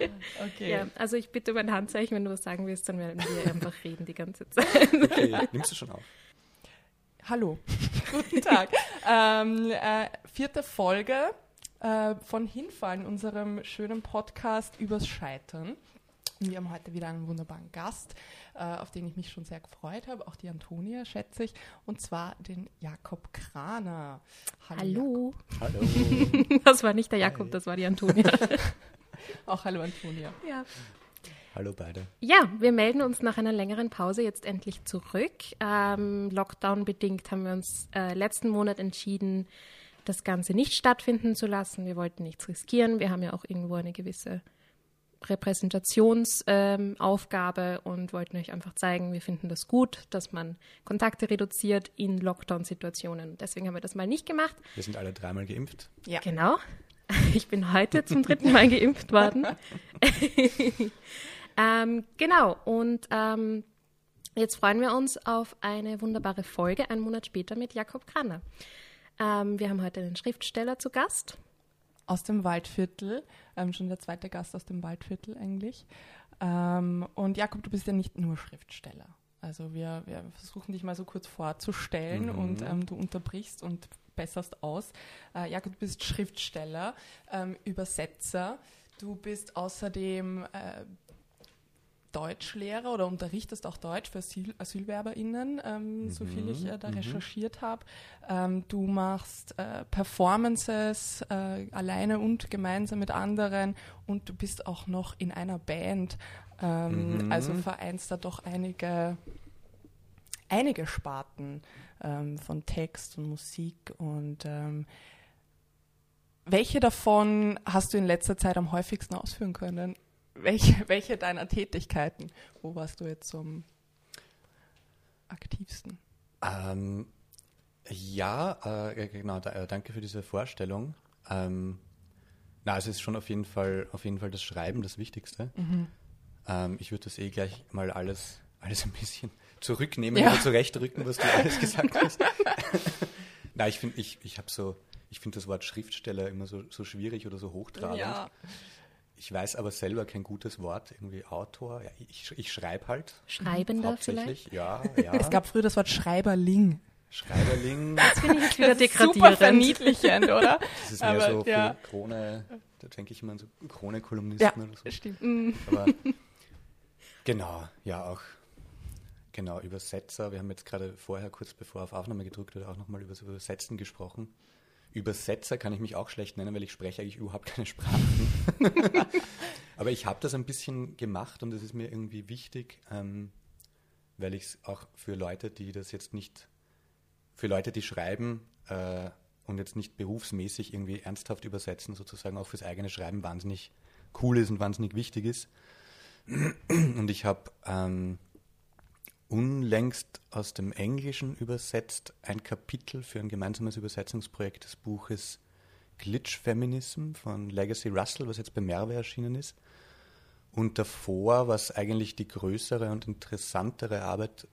Okay. Ja, also ich bitte um ein Handzeichen, wenn du was sagen willst, dann werden wir einfach reden die ganze Zeit. Okay, nimmst du schon auf? Hallo, guten Tag. ähm, äh, vierte Folge äh, von Hinfallen, unserem schönen Podcast übers Scheitern. Wir haben heute wieder einen wunderbaren Gast, äh, auf den ich mich schon sehr gefreut habe, auch die Antonia, schätze ich, und zwar den Jakob Kraner. Hallo. Hallo. Das war nicht der Jakob, Hi. das war die Antonia. Auch hallo Antonia. Ja. Hallo beide. Ja, wir melden uns nach einer längeren Pause jetzt endlich zurück. Ähm, Lockdown-bedingt haben wir uns äh, letzten Monat entschieden, das Ganze nicht stattfinden zu lassen. Wir wollten nichts riskieren. Wir haben ja auch irgendwo eine gewisse Repräsentationsaufgabe und wollten euch einfach zeigen, wir finden das gut, dass man Kontakte reduziert in Lockdown-Situationen. Deswegen haben wir das mal nicht gemacht. Wir sind alle dreimal geimpft. Ja. Genau. Ich bin heute zum dritten Mal geimpft worden. ähm, genau. Und ähm, jetzt freuen wir uns auf eine wunderbare Folge, einen Monat später mit Jakob Kranner. Ähm, wir haben heute einen Schriftsteller zu Gast. Aus dem Waldviertel, ähm, schon der zweite Gast aus dem Waldviertel eigentlich. Ähm, und Jakob, du bist ja nicht nur Schriftsteller. Also wir, wir versuchen dich mal so kurz vorzustellen Mhm. und ähm, du unterbrichst und besserst aus. Äh, Jakob, du bist Schriftsteller, ähm, Übersetzer. Du bist außerdem äh, Deutschlehrer oder unterrichtest auch Deutsch für Asyl AsylwerberInnen, ähm, so viel ich äh, da mhm. recherchiert habe. Ähm, du machst äh, Performances äh, alleine und gemeinsam mit anderen und du bist auch noch in einer Band. Ähm, Mhm. Also vereinst da doch einige, einige Sparten ähm, von Text und Musik und ähm, welche davon hast du in letzter Zeit am häufigsten ausführen können? Welche, welche deiner Tätigkeiten? Wo warst du jetzt am aktivsten? Ähm, ja, äh, genau, da, äh, danke für diese Vorstellung. Ähm, na, es ist schon auf jeden Fall, auf jeden Fall das Schreiben das Wichtigste. Ähm, ich würde das eh gleich mal alles, alles ein bisschen zurücknehmen Ja. oder zurechtrücken, was du alles gesagt hast. na, ich finde, ich, ich habe so, ich finde das Wort Schriftsteller immer so, so schwierig oder so hochtrabend. Ich weiß aber selber kein gutes Wort, irgendwie Autor. Ja, ich, ich schreibe halt. Schreibender vielleicht. Ja, ja. Es gab früher das Wort Schreiberling. Schreiberling. Das finde ich jetzt wieder ist super degradierend. verniedlichend, oder? Das ist mehr Aber, so ja. für Krone, da denke ich immer an so Krone-Kolumnisten oder so. Stimmt. Mm. Aber genau, ja auch genau Übersetzer. Wir haben jetzt gerade vorher kurz bevor auf Aufnahme gedrückt oder auch nochmal über das Übersetzen gesprochen. Übersetzer kann ich mich auch schlecht nennen, weil ich spreche eigentlich überhaupt keine Sprachen. Aber ich habe das ein bisschen gemacht und es ist mir irgendwie wichtig, ähm, weil ich es auch für Leute, die das jetzt nicht, für Leute, die schreiben äh, und jetzt nicht berufsmäßig irgendwie ernsthaft übersetzen, sozusagen auch fürs eigene Schreiben wahnsinnig cool ist und wahnsinnig wichtig ist. Und ich habe ähm, unlängst aus dem Englischen übersetzt ein Kapitel für ein gemeinsames Übersetzungsprojekt des Buches Glitch Feminism von Legacy Russell, was jetzt bei Merve erschienen ist. Und davor, was eigentlich die größere und interessantere Arbeit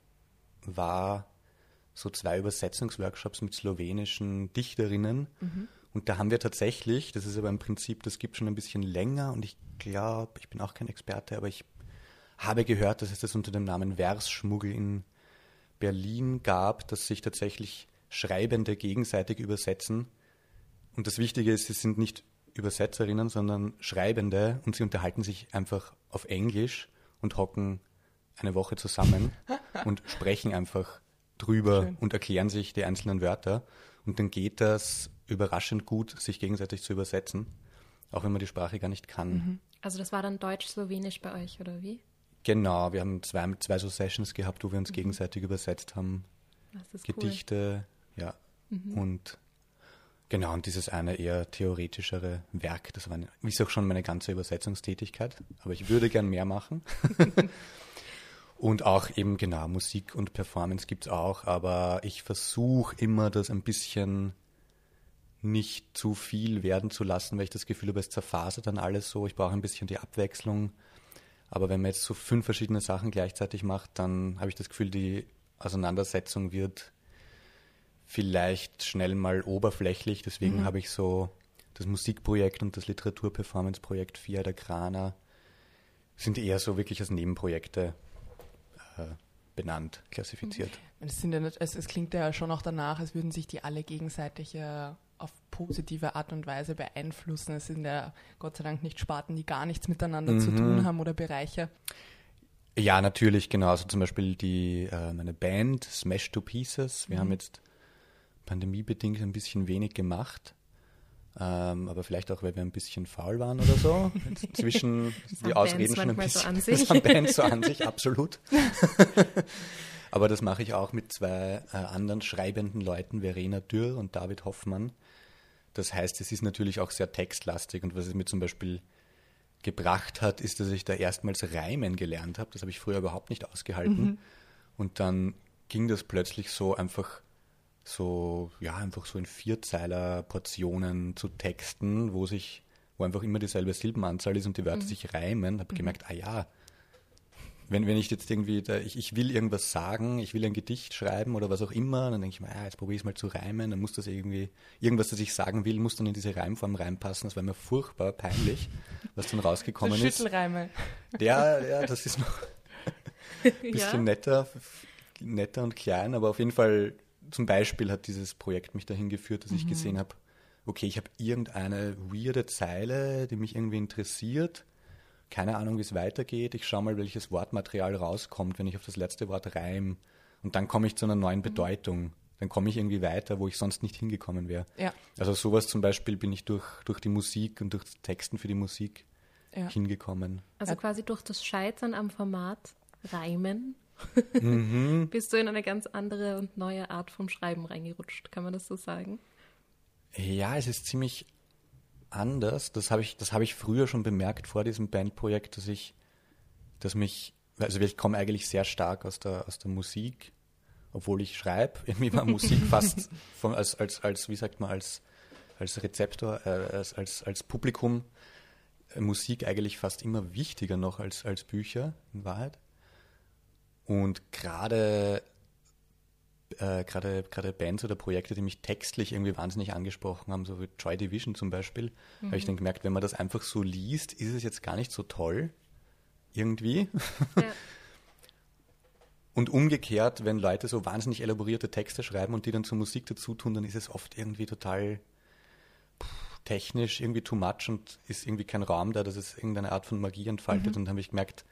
war, so zwei Übersetzungsworkshops mit slowenischen Dichterinnen. Und da haben wir tatsächlich, das ist aber im Prinzip, das gibt schon ein bisschen länger und ich glaube, ich bin auch kein Experte, aber ich habe gehört, dass es das unter dem Namen Versschmuggel in Berlin gab, dass sich tatsächlich Schreibende gegenseitig übersetzen. Und das Wichtige ist, sie sind nicht Übersetzerinnen, sondern Schreibende und sie unterhalten sich einfach auf Englisch und hocken eine Woche zusammen und sprechen einfach drüber Schön. und erklären sich die einzelnen Wörter. Und dann geht das überraschend gut, sich gegenseitig zu übersetzen, auch wenn man die Sprache gar nicht kann. Also das war dann Deutsch-Slowenisch bei euch, oder wie? Genau, wir haben zwei, zwei so Sessions gehabt, wo wir uns gegenseitig übersetzt haben. Gedichte, ja. Und genau, und dieses eine eher theoretischere Werk, das war, ist auch schon meine ganze Übersetzungstätigkeit, aber ich würde gern mehr machen. und auch eben, genau, Musik und Performance gibt es auch, aber ich versuche immer, das ein bisschen nicht zu viel werden zu lassen, weil ich das Gefühl habe, es zerfasert dann alles so. Ich brauche ein bisschen die Abwechslung. Aber wenn man jetzt so fünf verschiedene Sachen gleichzeitig macht, dann habe ich das Gefühl, die Auseinandersetzung wird vielleicht schnell mal oberflächlich. Deswegen habe ich so das Musikprojekt und das Literaturperformance-Projekt Via der Krana sind eher so wirklich als Nebenprojekte äh, benannt, klassifiziert. Es, sind ja nicht, es, es klingt ja schon auch danach, als würden sich die alle gegenseitig äh, auf positive Art und Weise beeinflussen. Es sind ja Gott sei Dank nicht Sparten, die gar nichts miteinander Mhm. zu tun haben oder Bereiche. Ja, natürlich, genau. Also zum Beispiel die, äh, meine Band Smash to Pieces. Wir haben jetzt pandemiebedingt ein bisschen wenig gemacht. Ähm, aber vielleicht auch, weil wir ein bisschen faul waren oder so. Zwischen Das die Ausreden schon ein manchmal so bisschen. an das sich. haben Bands so an sich, absolut. aber das mache ich auch mit zwei äh, anderen schreibenden Leuten, Verena Dürr und David Hoffmann. Das heißt, es ist natürlich auch sehr textlastig und was es mir zum Beispiel gebracht hat, ist, dass ich da erstmals Reimen gelernt habe. Das habe ich früher überhaupt nicht ausgehalten. Und dann ging das plötzlich so einfach so, ja, einfach so in Vierzeiler Portionen zu texten, wo sich, wo einfach immer dieselbe Silbenanzahl ist und die Wörter sich reimen. Habe gemerkt, ah ja, wenn, wenn ich jetzt irgendwie, da, ich, ich will irgendwas sagen, ich will ein Gedicht schreiben oder was auch immer, dann denke ich mir, ah, jetzt probiere ich es mal zu reimen, dann muss das irgendwie, irgendwas, das ich sagen will, muss dann in diese Reimform reinpassen. Das war mir furchtbar peinlich, was dann So rausgekommen ist. Schüttelreime. Ja, ja, das ist noch ein bisschen netter, f- netter und klein, aber auf jeden Fall zum Beispiel hat dieses Projekt mich dahin geführt, dass ich gesehen habe, okay, ich habe irgendeine weirde Zeile, die mich irgendwie interessiert. Keine Ahnung, wie es weitergeht. Ich schaue mal, welches Wortmaterial rauskommt, wenn ich auf das letzte Wort reim. Und dann komme ich zu einer neuen Bedeutung. Dann komme ich irgendwie weiter, wo ich sonst nicht hingekommen wäre. Ja, Also sowas zum Beispiel bin ich durch, durch die Musik und durch Texten für die Musik ja. hingekommen. Also Ja. quasi durch das Scheitern am Format Reimen Mhm. bist du in eine ganz andere und neue Art vom Schreiben reingerutscht. Kann man das so sagen? Ja, es ist ziemlich anders. Das habe ich, das habe ich früher schon bemerkt vor diesem Bandprojekt, dass ich, dass mich, also ich komme eigentlich sehr stark aus der, aus der Musik, obwohl ich schreibe. Irgendwie war Musik fast von, als, als, als, wie sagt man, als, als Rezeptor, äh, als, als, als Publikum äh, Musik eigentlich fast immer wichtiger noch als, als Bücher, in Wahrheit. Und gerade äh, gerade gerade Bands oder Projekte, die mich textlich irgendwie wahnsinnig angesprochen haben, so wie Joy Division zum Beispiel, habe ich dann gemerkt, wenn man das einfach so liest, ist es jetzt gar nicht so toll irgendwie. Ja. Und umgekehrt, wenn Leute so wahnsinnig elaborierte Texte schreiben und die dann zur Musik dazu tun, dann ist es oft irgendwie total pff, technisch, irgendwie too much und ist irgendwie kein Raum da, dass es irgendeine Art von Magie entfaltet. Und dann habe ich gemerkt,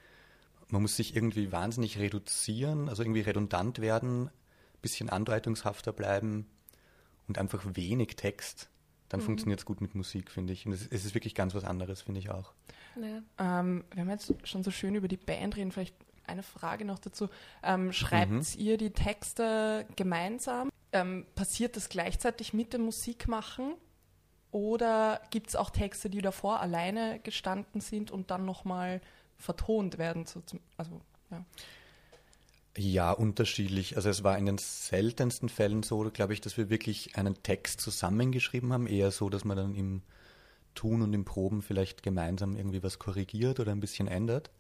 man muss sich irgendwie wahnsinnig reduzieren, also irgendwie redundant werden, bisschen andeutungshafter bleiben und einfach wenig Text. Dann funktioniert es gut mit Musik, finde ich. Und es, es ist wirklich ganz was anderes, finde ich auch. Ja. Ähm, wir jetzt schon so schön über die Band reden, vielleicht eine Frage noch dazu. Ähm, schreibt Mhm. ihr die Texte gemeinsam? Ähm, passiert das gleichzeitig mit dem Musikmachen? Oder gibt es auch Texte, die davor alleine gestanden sind und dann nochmal vertont werden? So zum, also, ja. Ja, unterschiedlich. Also es war in den seltensten Fällen so, glaube ich, dass wir wirklich einen Text zusammengeschrieben haben. Eher so, dass man dann im Tun und im Proben vielleicht gemeinsam irgendwie was korrigiert oder ein bisschen ändert.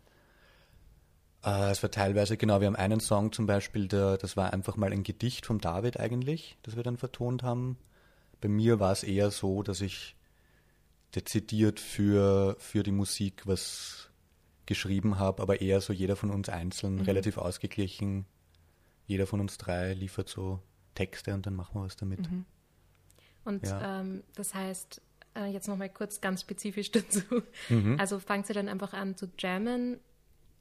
Äh, es war teilweise, genau, wir haben einen Song zum Beispiel, der, das war einfach mal ein Gedicht von David eigentlich, das wir dann vertont haben. Bei mir war es eher so, dass ich dezidiert für, für die Musik was geschrieben habe, aber eher so jeder von uns einzeln, relativ ausgeglichen. Jeder von uns drei liefert so Texte und dann machen wir was damit. Und Ja. ähm, das heißt, äh, jetzt nochmal kurz ganz spezifisch dazu. Mhm. Also fangt ihr dann einfach an zu jammen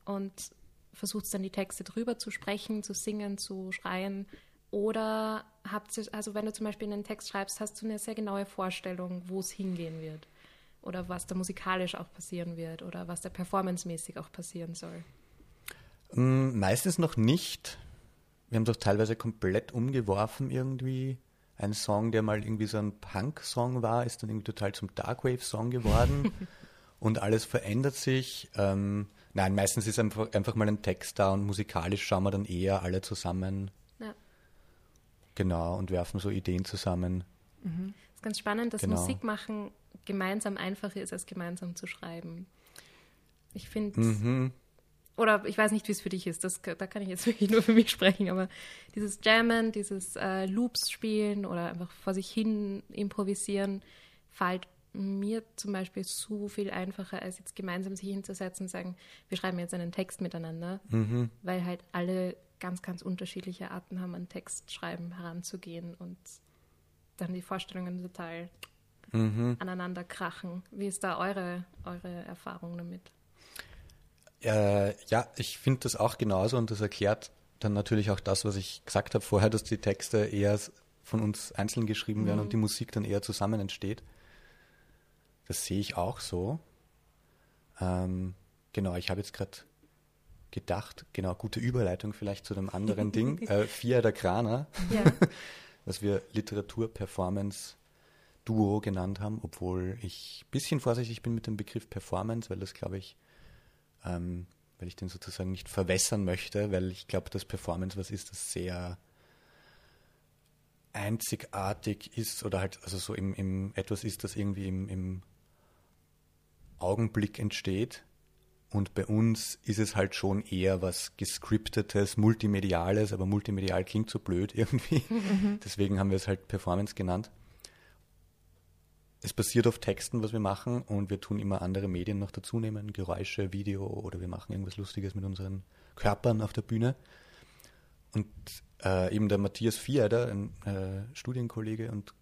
und versucht dann die Texte drüber zu sprechen, zu singen, zu schreien. Oder habt ihr, also wenn du zum Beispiel einen Text schreibst, hast du eine sehr genaue Vorstellung, wo es hingehen wird. Oder was da musikalisch auch passieren wird oder was da performancemäßig auch passieren soll. Mm, Meistens noch nicht. Wir haben doch teilweise komplett umgeworfen irgendwie. Ein Song, der mal irgendwie so ein Punk-Song war, ist dann irgendwie total zum Darkwave-Song geworden. und alles verändert sich. Ähm, nein, meistens ist einfach, einfach mal ein Text da und musikalisch schauen wir dann eher alle zusammen. Ja. Genau, und werfen so Ideen zusammen. Es ist ganz spannend, dass Genau. Musik machen gemeinsam einfacher ist, als gemeinsam zu schreiben. Ich finde, Mhm. oder ich weiß nicht, wie es für dich ist, das, da kann ich jetzt wirklich nur für mich sprechen, aber dieses Jammen, dieses äh, Loops spielen oder einfach vor sich hin improvisieren, fällt mir zum Beispiel so viel einfacher, als jetzt gemeinsam sich hinzusetzen und sagen, wir schreiben jetzt einen Text miteinander, Mhm. weil halt alle ganz, ganz unterschiedliche Arten haben, an Textschreiben heranzugehen und dann die Vorstellungen total Mhm. aneinander krachen. Wie ist da eure, eure Erfahrung damit? Äh, ja, ich finde das auch genauso und das erklärt dann natürlich auch das, was ich gesagt habe vorher, dass die Texte eher von uns einzeln geschrieben werden und die Musik dann eher zusammen entsteht. Das sehe ich auch so. Ähm, genau, ich habe jetzt gerade gedacht, genau, gute Überleitung vielleicht zu dem anderen Ding. Äh, Fia der Kraner, Ja. was wir Literatur-Performance-Duo genannt haben, obwohl ich ein bisschen vorsichtig bin mit dem Begriff Performance, weil das, glaube ich, ähm, weil ich den sozusagen nicht verwässern möchte, weil ich glaube, dass Performance was ist, das sehr einzigartig ist oder halt also so im, im etwas ist, das irgendwie im, im Augenblick entsteht. Und bei uns ist es halt schon eher was gescriptetes, multimediales, aber multimedial klingt so blöd irgendwie. Deswegen haben wir es halt Performance genannt. Es basiert auf Texten, was wir machen, und wir tun immer andere Medien noch dazu nehmen, Geräusche, Video oder wir machen irgendwas Lustiges mit unseren Körpern auf der Bühne. Und äh, eben der Matthias Vierder, ein äh, Studienkollege und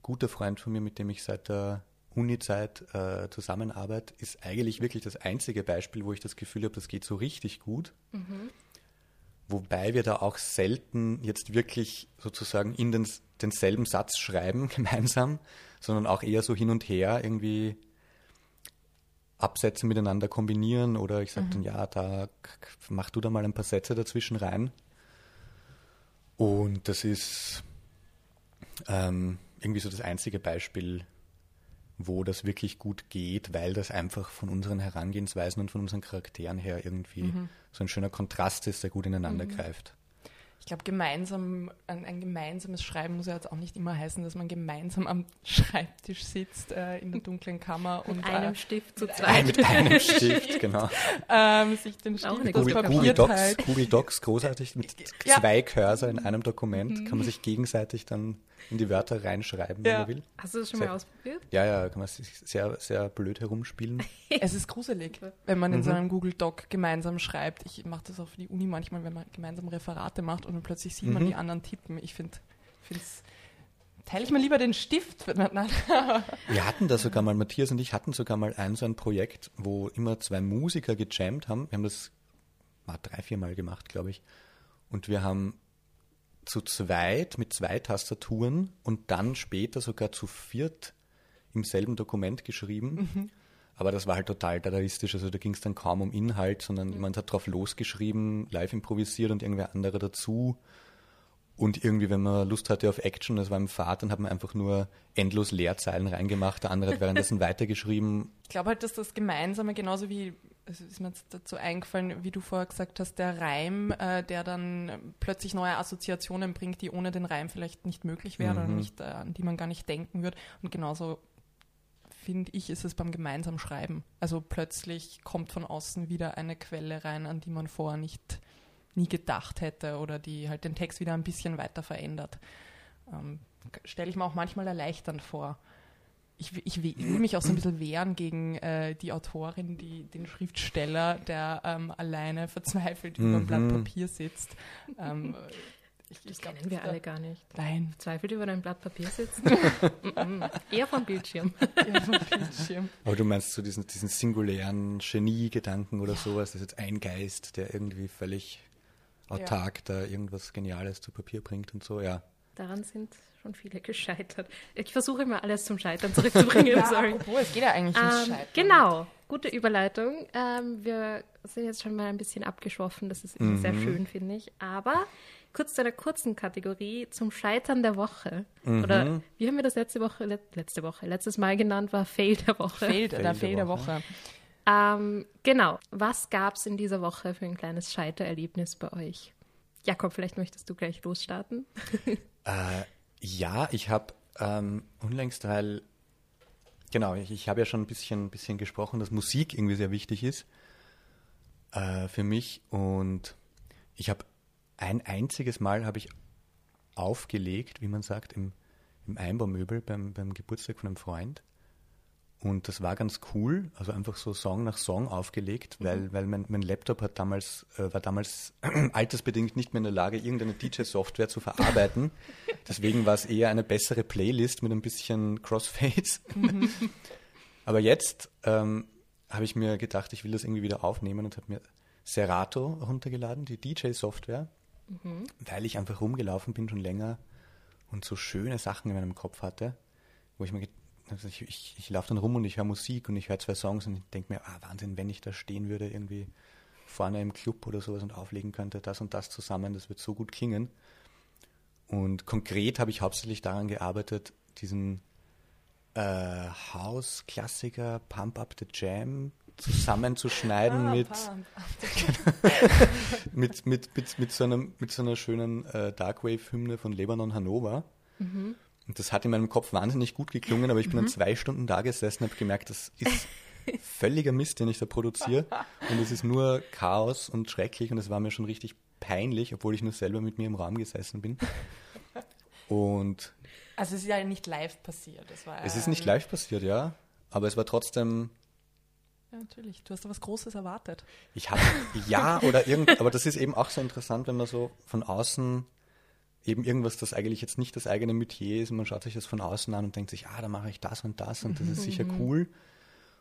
guter Freund von mir, mit dem ich seit der Uni-Zeit äh, zusammenarbeite, ist eigentlich wirklich das einzige Beispiel, wo ich das Gefühl habe, das geht so richtig gut. Wobei wir da auch selten jetzt wirklich sozusagen in den, denselben Satz schreiben gemeinsam, sondern auch eher so hin und her irgendwie Absätze miteinander kombinieren oder ich sage dann, ja, da mach du da mal ein paar Sätze dazwischen rein. Und das ist ähm, irgendwie so das einzige Beispiel, wo das wirklich gut geht, weil das einfach von unseren Herangehensweisen und von unseren Charakteren her irgendwie so ein schöner Kontrast ist, der gut ineinander greift. Ich glaube, gemeinsam, ein, ein gemeinsames Schreiben muss ja jetzt auch nicht immer heißen, dass man gemeinsam am Schreibtisch sitzt äh, in der dunklen Kammer und Mit einem äh, Stift zu zweit. Mit einem Stift, genau. ähm, sich den Auch eine Stift das Google, Papier Google, Docs, teilt. Google Docs, großartig, mit Ja. zwei Cursor in einem Dokument kann man sich gegenseitig dann in die Wörter reinschreiben, wenn Ja. man will. Hast du das schon mal Sehr- ausprobiert? Ja, ja, kann man sich sehr, sehr blöd herumspielen. Es ist gruselig, wenn man Mhm. in so einem Google Doc gemeinsam schreibt. Ich mache das auch für die Uni manchmal, wenn man gemeinsam Referate macht und plötzlich sieht man Mhm. die anderen tippen. Ich finde, es teile ich mir lieber den Stift. Wir hatten da sogar mal, Matthias und ich hatten sogar mal ein so ein Projekt, wo immer zwei Musiker gejammt haben. Wir haben das mal drei, vier Mal gemacht, glaube ich. Und wir haben zu zweit mit zwei Tastaturen und dann später sogar zu viert im selben Dokument geschrieben. Aber das war halt total dadaistisch. Also da ging es dann kaum um Inhalt, sondern jemand hat drauf losgeschrieben, live improvisiert und irgendwer andere dazu. Und irgendwie, wenn man Lust hatte auf Action, das war im Fahrt, dann hat man einfach nur endlos Leerzeilen reingemacht. Der andere hat währenddessen weitergeschrieben. Ich glaube halt, dass das Gemeinsame genauso wie, es ist mir jetzt dazu eingefallen, wie du vorher gesagt hast, der Reim, äh, der dann plötzlich neue Assoziationen bringt, die ohne den Reim vielleicht nicht möglich wären oder Mhm. nicht, äh, an die man gar nicht denken würde. Und genauso finde ich, ist es beim gemeinsamen Schreiben. Also plötzlich kommt von außen wieder eine Quelle rein, an die man vorher nicht nie gedacht hätte oder die halt den Text wieder ein bisschen weiter verändert. Ähm, Stelle ich mir auch manchmal erleichternd vor. Ich, ich, will mich auch so ein bisschen wehren gegen äh, die Autorin, die, den Schriftsteller, der ähm, alleine verzweifelt über ein Blatt Mhm. Papier sitzt. Ähm, ich, Das ich glaub, kennen wir da- alle gar nicht. Nein, Zweifelt über dein Blatt Papier sitzen? Mhm. Eher vom Bildschirm. ja, vom Bildschirm. Aber du meinst so diesen, diesen singulären Genie-Gedanken oder sowas, das ist jetzt ein Geist, der irgendwie völlig autark da irgendwas Geniales zu Papier bringt und so, ja. Daran sind schon viele gescheitert. Ich versuche immer alles zum Scheitern zurückzubringen. Ja, sorry. apropos, es geht ja eigentlich ums Ähm, Scheitern. genau, gute Überleitung. Ähm, wir sind jetzt schon mal ein bisschen abgeschwoffen, das ist immer sehr schön, finde ich. Aber kurz zu einer kurzen Kategorie zum Scheitern der Woche. Oder wie haben wir das letzte Woche, let, letzte Woche, letztes Mal genannt, war Fail der Woche. Fail, Fail der der Fail der Woche. Woche. Ähm, genau, was gab es in dieser Woche für ein kleines Scheitererlebnis bei euch? Jakob, vielleicht möchtest du gleich losstarten. Äh, ja, ich habe ähm, unlängst, weil, genau, ich, ich habe ja schon ein bisschen, bisschen gesprochen, dass Musik irgendwie sehr wichtig ist äh, für mich und ich habe ein einziges Mal habe ich aufgelegt, wie man sagt, im, im Einbaumöbel beim, beim Geburtstag von einem Freund Und das war ganz cool, also einfach so Song nach Song aufgelegt, weil, Mhm. weil mein, mein Laptop hat damals, äh, war damals altersbedingt nicht mehr in der Lage, irgendeine DJ-Software zu verarbeiten. Deswegen war es eher eine bessere Playlist mit ein bisschen Crossfades. Mhm. Aber jetzt ähm, habe ich mir gedacht, ich will das irgendwie wieder aufnehmen und habe mir Serato runtergeladen, die DJ-Software, Mhm. weil ich einfach rumgelaufen bin schon länger und so schöne Sachen in meinem Kopf hatte, wo ich mir also ich, ich, ich laufe dann rum und ich höre Musik und ich höre zwei Songs und ich denke mir, ah, Wahnsinn, wenn ich da stehen würde, irgendwie vorne im Club oder sowas und auflegen könnte, das und das zusammen, das wird so gut klingen. Und konkret habe ich hauptsächlich daran gearbeitet, diesen äh, House-Klassiker Pump Up the Jam zusammenzuschneiden Ah, mit, mit, mit, mit, mit, so einem, mit so einer schönen äh, Darkwave-Hymne von Lebanon Hannover. Und das hat in meinem Kopf wahnsinnig gut geklungen, aber ich bin dann zwei Stunden da gesessen und habe gemerkt, das ist völliger Mist, den ich da produziere. Und es ist nur Chaos und schrecklich und es war mir schon richtig peinlich, obwohl ich nur selber mit mir im Raum gesessen bin. Und Also es ist ja nicht live passiert. Das war, es ist nicht live passiert, ja, aber es war trotzdem Ja, natürlich. Du hast da was Großes erwartet. Ich habe ja oder irgend, aber das ist eben auch so interessant, wenn man so von außen eben irgendwas, das eigentlich jetzt nicht das eigene Metier ist, und man schaut sich das von außen an und denkt sich, ah, da mache ich das und das und das ist sicher cool.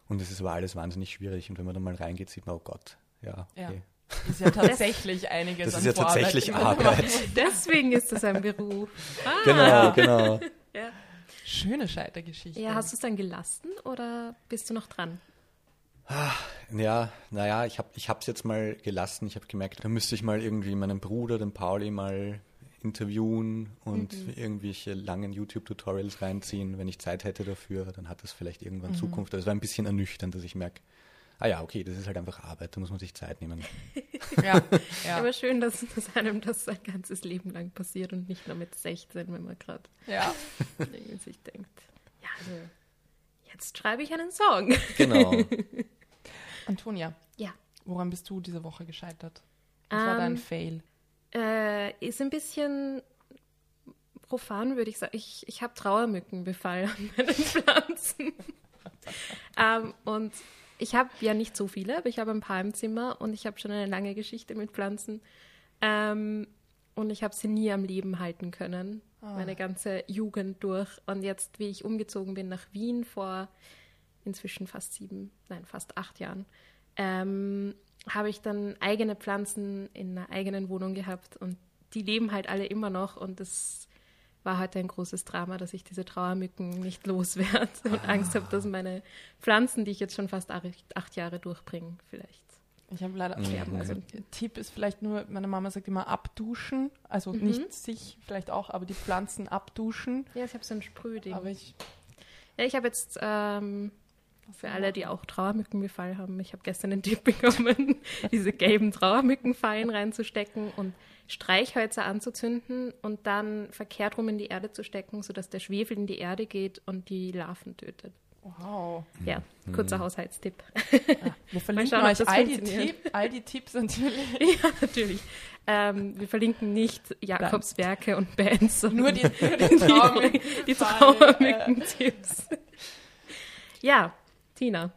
Und es ist aber alles wahnsinnig schwierig. Und wenn man da mal reingeht, sieht man, oh Gott, ja, Ja. okay. Ist ja tatsächlich einiges Das an ist ja Vorarbeit, tatsächlich Arbeit. Deswegen ist das ein Beruf. Ah. Genau, genau. Ja. Schöne Scheitergeschichte. ja, hast du es dann gelassen oder bist du noch dran? Ja, naja, ich habe es ich hab's jetzt mal gelassen. Ich habe gemerkt, da müsste ich mal irgendwie meinen Bruder, den Pauli, mal interviewen und irgendwelche langen YouTube-Tutorials reinziehen. Wenn ich Zeit hätte dafür, dann hat das vielleicht irgendwann Zukunft. Aber es war ein bisschen ernüchternd, dass ich merke, ah ja, okay, das ist halt einfach Arbeit, da muss man sich Zeit nehmen. ja, ja, Aber schön, dass, dass einem das sein ganzes Leben lang passiert und nicht nur mit 16, wenn man gerade ja. irgendwie sich denkt, ja, also jetzt schreibe ich einen Song. Genau. Antonia, Ja. woran bist du diese Woche gescheitert? Was war dein Ähm, Fail? Äh, ist ein bisschen profan, würde ich sagen. Ich, ich habe Trauermückenbefall an meinen Pflanzen. ähm, und ich habe ja nicht so viele, aber ich habe ein paar im Zimmer und ich habe schon eine lange Geschichte mit Pflanzen. Ähm, und ich habe sie nie am Leben halten können, meine ganze Jugend durch. Und jetzt, wie ich umgezogen bin nach Wien vor inzwischen fast sieben, nein, fast acht Jahren, ähm, habe ich dann eigene Pflanzen in einer eigenen Wohnung gehabt und die leben halt alle immer noch und das war heute ein großes Drama, dass ich diese Trauermücken nicht loswerde und Angst habe, dass meine Pflanzen, die ich jetzt schon fast acht, Jahre durchbringe, vielleicht. Ich habe leider, Mhm. also Tipp ist vielleicht nur, meine Mama sagt immer abduschen, also Mhm. nicht sich vielleicht auch, aber die Pflanzen abduschen. Ja, ich habe so ein Sprühding. Aber ich, Ja, ich habe jetzt ähm, für alle, die auch Trauermückenbefall haben, ich habe gestern den Tipp bekommen, diese gelben Trauermückenfallen reinzustecken und Streichhölzer anzuzünden und dann verkehrt rum in die Erde zu stecken, sodass der Schwefel in die Erde geht und die Larven tötet. wow. Ja, kurzer Haushaltstipp. Wir verlinken schauen, euch das all die. Tipp, all die Tipps natürlich. ja, natürlich. Ähm, wir verlinken nicht Jakobs Werke und Bands, sondern Nur die, nur die Trauermückentipps. Ja, Tina,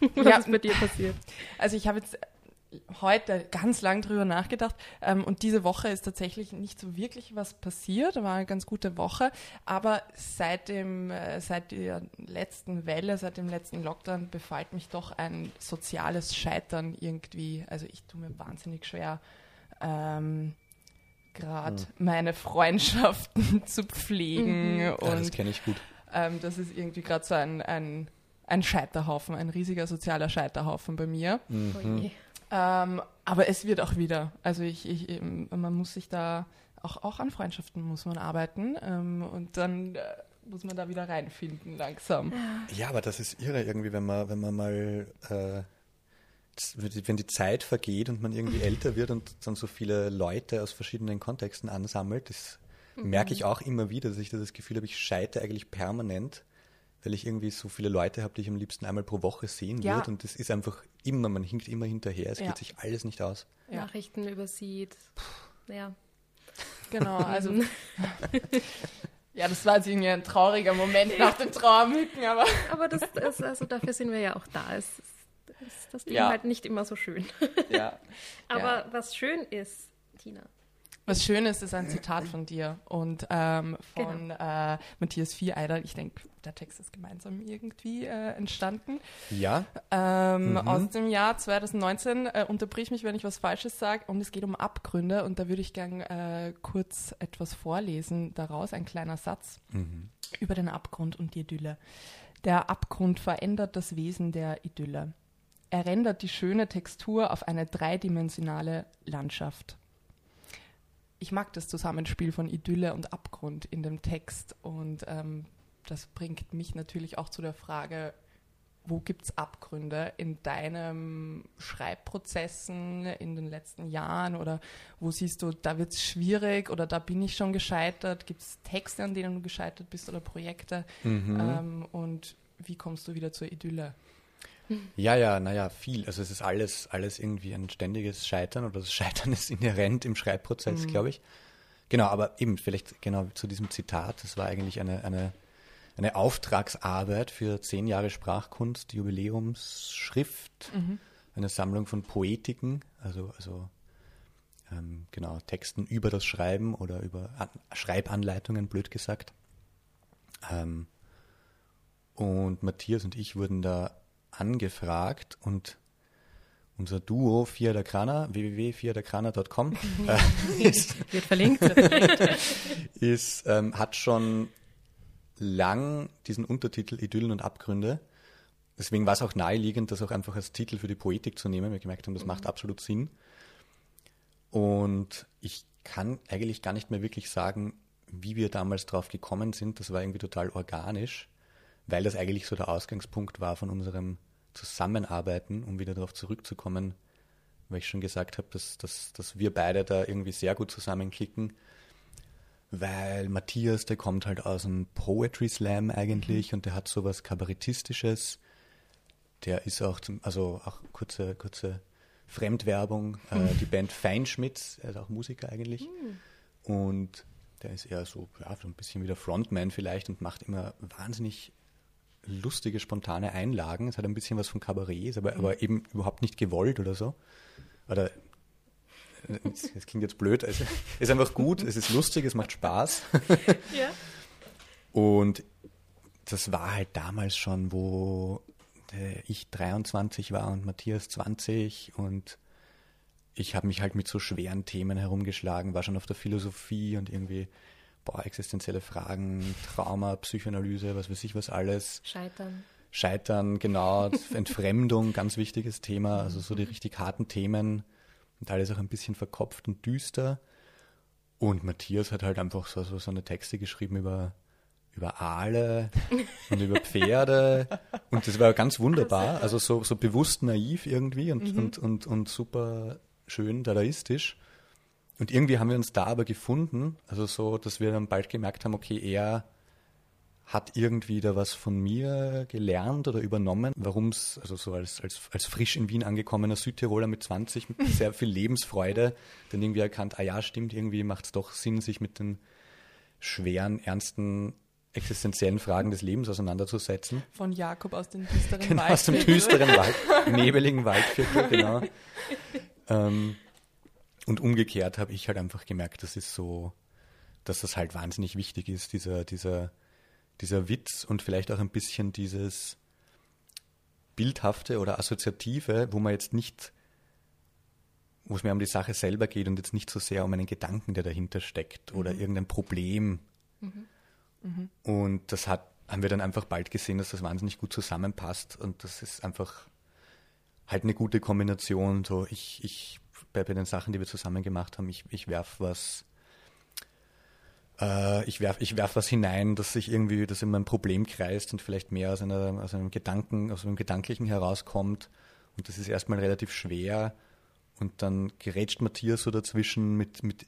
was Ja. ist mit dir passiert? Also ich habe jetzt heute ganz lang drüber nachgedacht ähm, und diese Woche ist tatsächlich nicht so wirklich was passiert, war eine ganz gute Woche, aber seit dem äh, seit der letzten Welle, seit dem letzten Lockdown befällt mich doch ein soziales Scheitern irgendwie. Also ich tue mir wahnsinnig schwer. Ähm, gerade meine Freundschaften zu pflegen Ja, das und kenne ich gut. ähm, das ist irgendwie gerade so ein, ein, ein Scheiterhaufen, ein riesiger sozialer Scheiterhaufen bei mir. Oh je. Ähm, aber es wird auch wieder. Also ich, ich, eben, man muss sich da auch, auch an Freundschaften muss man arbeiten ähm, und dann äh, muss man da wieder reinfinden langsam. Ja, aber das ist irre irgendwie, wenn man, wenn man mal, äh, wenn die Zeit vergeht und man irgendwie älter wird und dann so viele Leute aus verschiedenen Kontexten ansammelt, das merke ich auch immer wieder, dass ich das Gefühl habe, ich scheite eigentlich permanent, weil ich irgendwie so viele Leute habe, die ich am liebsten einmal pro Woche sehen Ja. würde und das ist einfach immer, man hinkt immer hinterher, es Ja. geht sich alles nicht aus. Ja. Nachrichten übersieht. Ja. Genau, also Ja, das war jetzt irgendwie ein trauriger Moment nach dem Trauermücken, aber. Aber das, das, also dafür sind wir ja auch da. Es, es, das Leben Ja. halt nicht immer so schön. Ja. Aber Ja. was schön ist, Tina. Was schön ist, ist ein Zitat von dir und ähm, von äh, Matthias Vieheider. Ich denke, der Text ist gemeinsam irgendwie äh, entstanden. Ja, Ähm, Mhm. Aus dem Jahr 2019. Äh, unterbrich mich, wenn ich was Falsches sage. Und es geht um Abgründe. Und da würde ich gern äh, kurz etwas vorlesen daraus, ein kleiner Satz über den Abgrund und die Idylle. Der Abgrund verändert das Wesen der Idylle. Er rendert die schöne Textur auf eine dreidimensionale Landschaft. Ich mag das Zusammenspiel von Idylle und Abgrund in dem Text und ähm, das bringt mich natürlich auch zu der Frage, wo gibt es Abgründe in deinen Schreibprozessen in den letzten Jahren oder wo siehst du, da wird es schwierig oder da bin ich schon gescheitert? Gibt es Texte, an denen du gescheitert bist oder Projekte? Ähm, und wie kommst du wieder zur Idylle? Ja, ja, naja, viel. Also es ist alles, alles irgendwie ein ständiges Scheitern oder das Scheitern ist inhärent im Schreibprozess, glaube ich. Genau, aber eben vielleicht genau zu diesem Zitat, das war eigentlich eine, eine, eine Auftragsarbeit für zehn Jahre Sprachkunst, Jubiläumsschrift, eine Sammlung von Poetiken, also, also ähm, genau, Texten über das Schreiben oder über An Schreibanleitungen, blöd gesagt. Ähm, und Matthias und ich wurden da angefragt und unser Duo Fia da Krana, www.fiadakrana.com, äh, ist, Wird verlinkt. ist, ähm, hat schon lang diesen Untertitel Idyllen und Abgründe. Deswegen war es auch naheliegend, das auch einfach als Titel für die Poetik zu nehmen. Wir gemerkt haben, das macht absolut Sinn. Und ich kann eigentlich gar nicht mehr wirklich sagen, wie wir damals drauf gekommen sind. Das war irgendwie total organisch, weil das eigentlich so der Ausgangspunkt war von unserem Zusammenarbeiten, um wieder darauf zurückzukommen, weil ich schon gesagt habe, dass, dass, dass wir beide da irgendwie sehr gut zusammenklicken, weil Matthias, der kommt halt aus dem Poetry Slam eigentlich und der hat sowas Kabarettistisches. Der ist auch, zum, also auch kurze, kurze Fremdwerbung, äh, die Band Feinschmitz, er ist auch Musiker eigentlich. Und der ist eher so, ja, so ein bisschen wie der Frontman vielleicht und macht immer wahnsinnig lustige, spontane Einlagen. Es hat ein bisschen was von Kabarett, ist aber, aber eben überhaupt nicht gewollt oder so. Oder das klingt jetzt blöd, es ist einfach gut, es ist lustig, es macht Spaß. ja. Und das war halt damals schon, wo äh, ich 23 war und Matthias 20 und ich habe mich halt mit so schweren Themen herumgeschlagen, war schon auf der Philosophie und irgendwie, boah, existenzielle Fragen, Trauma, Psychoanalyse, was weiß ich was alles. Scheitern. Scheitern, genau, Entfremdung, ganz wichtiges Thema, also so die richtig harten Themen und alles auch ein bisschen verkopft und düster. Und Matthias hat halt einfach so, so, so eine Texte geschrieben über, über Aale und über Pferde. Und das war ganz wunderbar, also so, so bewusst naiv irgendwie und, und, und, und super schön dadaistisch. Und irgendwie haben wir uns da aber gefunden, also so, dass wir dann bald gemerkt haben, okay, er hat irgendwie da was von mir gelernt oder übernommen, warum es, also so als, als, als frisch in Wien angekommener Südtiroler mit 20, mit sehr viel Lebensfreude, dann irgendwie erkannt, ah ja, stimmt, irgendwie macht es doch Sinn, sich mit den schweren, ernsten, existenziellen Fragen des Lebens auseinanderzusetzen. Von Jakob aus dem düsteren Genau, aus dem düsteren Wald, nebeligen Waldviertel, genau. Ähm, und umgekehrt habe ich halt einfach gemerkt, das ist so, dass das halt wahnsinnig wichtig ist, dieser, dieser, dieser Witz und vielleicht auch ein bisschen dieses Bildhafte oder Assoziative, wo man jetzt nicht, wo es mehr um die Sache selber geht und jetzt nicht so sehr um einen Gedanken, der dahinter steckt oder irgendein Problem. Und das hat, haben wir dann einfach bald gesehen, dass das wahnsinnig gut zusammenpasst und das ist einfach halt eine gute Kombination. So, ich, ich, bei, bei den Sachen, die wir zusammen gemacht haben, ich, ich werf was, äh, ich werf, ich werf was hinein, dass sich irgendwie, das in meinem Problem kreist und vielleicht mehr aus einer, aus einem Gedanken, aus einem Gedanklichen herauskommt. Und das ist erstmal relativ schwer. Und dann gerätscht Matthias so dazwischen mit, mit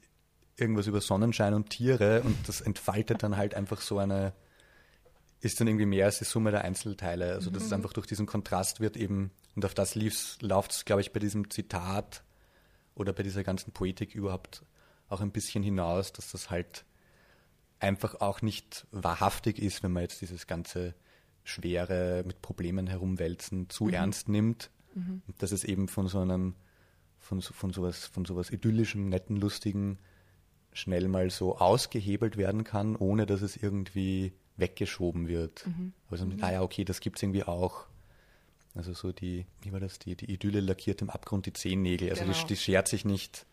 irgendwas über Sonnenschein und Tiere und das entfaltet dann halt einfach so eine, ist dann irgendwie mehr als die Summe der Einzelteile. Also das ist einfach durch diesen Kontrast wird eben, und auf das läuft es, glaube ich, bei diesem Zitat oder bei dieser ganzen Poetik überhaupt auch ein bisschen hinaus, dass das halt einfach auch nicht wahrhaftig ist, wenn man jetzt dieses ganze Schwere mit Problemen herumwälzen zu Mhm. ernst nimmt. Dass es eben von so einem, von, so- von sowas, von sowas idyllischem, netten, lustigen schnell mal so ausgehebelt werden kann, ohne dass es irgendwie weggeschoben wird. Mhm. Also, ah ja, okay, das gibt es irgendwie auch. Also so die, wie war das, die, die Idylle lackiert im Abgrund die Zehennägel. Also Genau. die, die schert sich nicht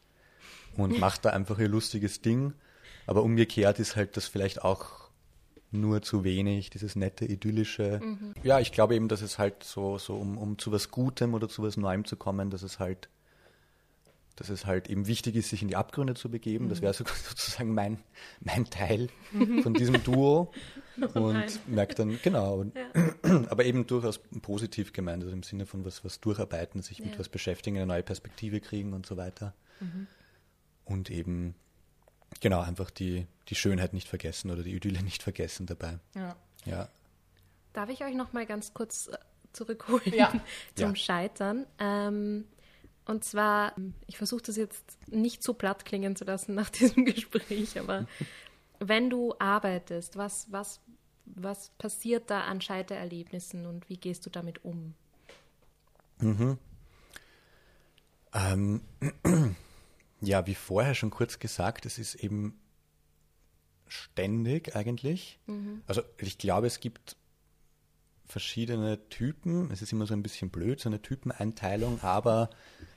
und macht da einfach ihr lustiges Ding. Aber umgekehrt ist halt das vielleicht auch nur zu wenig, dieses nette, idyllische. Ja, ich glaube eben, dass es halt so, so um, um zu was Gutem oder zu was Neuem zu kommen, dass es halt, dass es halt eben wichtig ist, sich in die Abgründe zu begeben. Das wäre so, sozusagen mein, mein Teil von diesem Duo. Und merkt dann, genau. Und, Aber eben durchaus positiv gemeint, also im Sinne von was, was durcharbeiten, sich mit Ja. was beschäftigen, eine neue Perspektive kriegen und so weiter. Und eben, genau, einfach die, die Schönheit nicht vergessen oder die Idylle nicht vergessen dabei. Ja. Ja. Darf ich euch noch mal ganz kurz äh, zurückholen Ja. zum Ja. Scheitern? Ähm, und zwar, ich versuche das jetzt nicht so platt klingen zu lassen nach diesem Gespräch, aber wenn du arbeitest, was, was, was passiert da an Scheitererlebnissen und wie gehst du damit um? Ähm, ja, wie vorher schon kurz gesagt, es ist eben ständig eigentlich. Also ich glaube, es gibt verschiedene Typen. Es ist immer so ein bisschen blöd, so eine Typeneinteilung, aber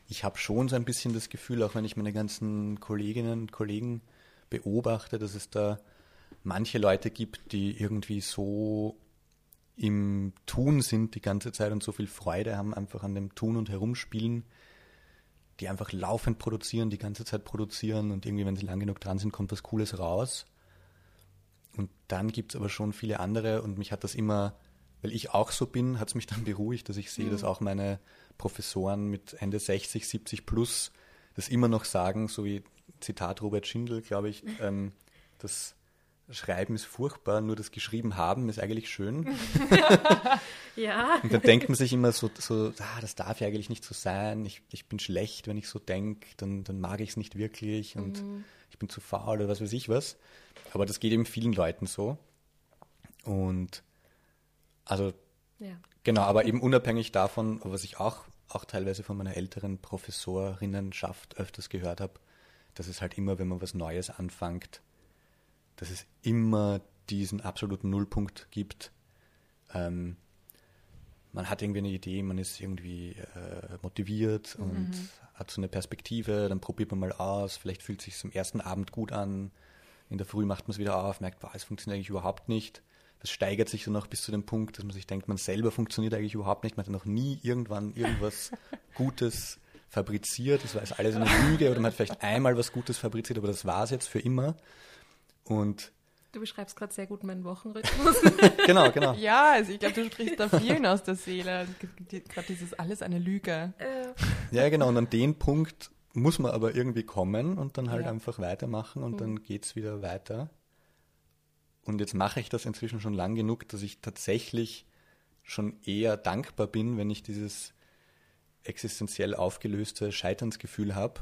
ich habe schon so ein bisschen das Gefühl, auch wenn ich meine ganzen Kolleginnen und Kollegen beobachte, dass es da manche Leute gibt, die irgendwie so im Tun sind die ganze Zeit und so viel Freude haben einfach an dem Tun und Herumspielen, die einfach laufend produzieren, die ganze Zeit produzieren und irgendwie, wenn sie lang genug dran sind, kommt was Cooles raus. Und dann gibt es aber schon viele andere und mich hat das immer, weil ich auch so bin, hat es mich dann beruhigt, dass ich sehe, dass auch meine Professoren mit Ende 60, 70 plus das immer noch sagen, so wie Zitat Robert Schindel, glaube ich, ähm, das Schreiben ist furchtbar, nur das Geschrieben haben ist eigentlich schön. Ja. Und dann denkt man sich immer so, so ah, das darf ja eigentlich nicht so sein. Ich, ich bin schlecht, wenn ich so denke, dann, dann mag ich es nicht wirklich und ich bin zu faul oder was weiß ich was. Aber das geht eben vielen Leuten so. Und also ja. genau, aber eben unabhängig davon, was ich auch, auch teilweise von meiner älteren Professorinnenschaft öfters gehört habe, dass es halt immer, wenn man was Neues anfängt, dass es immer diesen absoluten Nullpunkt gibt. Ähm, man hat irgendwie eine Idee, man ist irgendwie äh, motiviert und hat so eine Perspektive, dann probiert man mal aus, vielleicht fühlt es sich zum ersten Abend gut an, in der Früh macht man es wieder auf, merkt, boah, es funktioniert eigentlich überhaupt nicht. Das steigert sich dann noch bis zu dem Punkt, dass man sich denkt, man selber funktioniert eigentlich überhaupt nicht, man hat noch nie irgendwann irgendwas Gutes fabriziert, das war jetzt alles eine Lüge oder man hat vielleicht einmal was Gutes fabriziert, aber das war es jetzt für immer. Und Du beschreibst gerade sehr gut meinen Wochenrhythmus. genau, genau. Ja, also ich glaube, du sprichst da vielen aus der Seele. Gerade dieses alles eine Lüge. Ja, genau. Und an den Punkt muss man aber irgendwie kommen und dann halt Ja. einfach weitermachen und dann geht's wieder weiter. Und jetzt mache ich das inzwischen schon lang genug, dass ich tatsächlich schon eher dankbar bin, wenn ich dieses existenziell aufgelöste Scheiternsgefühl habe.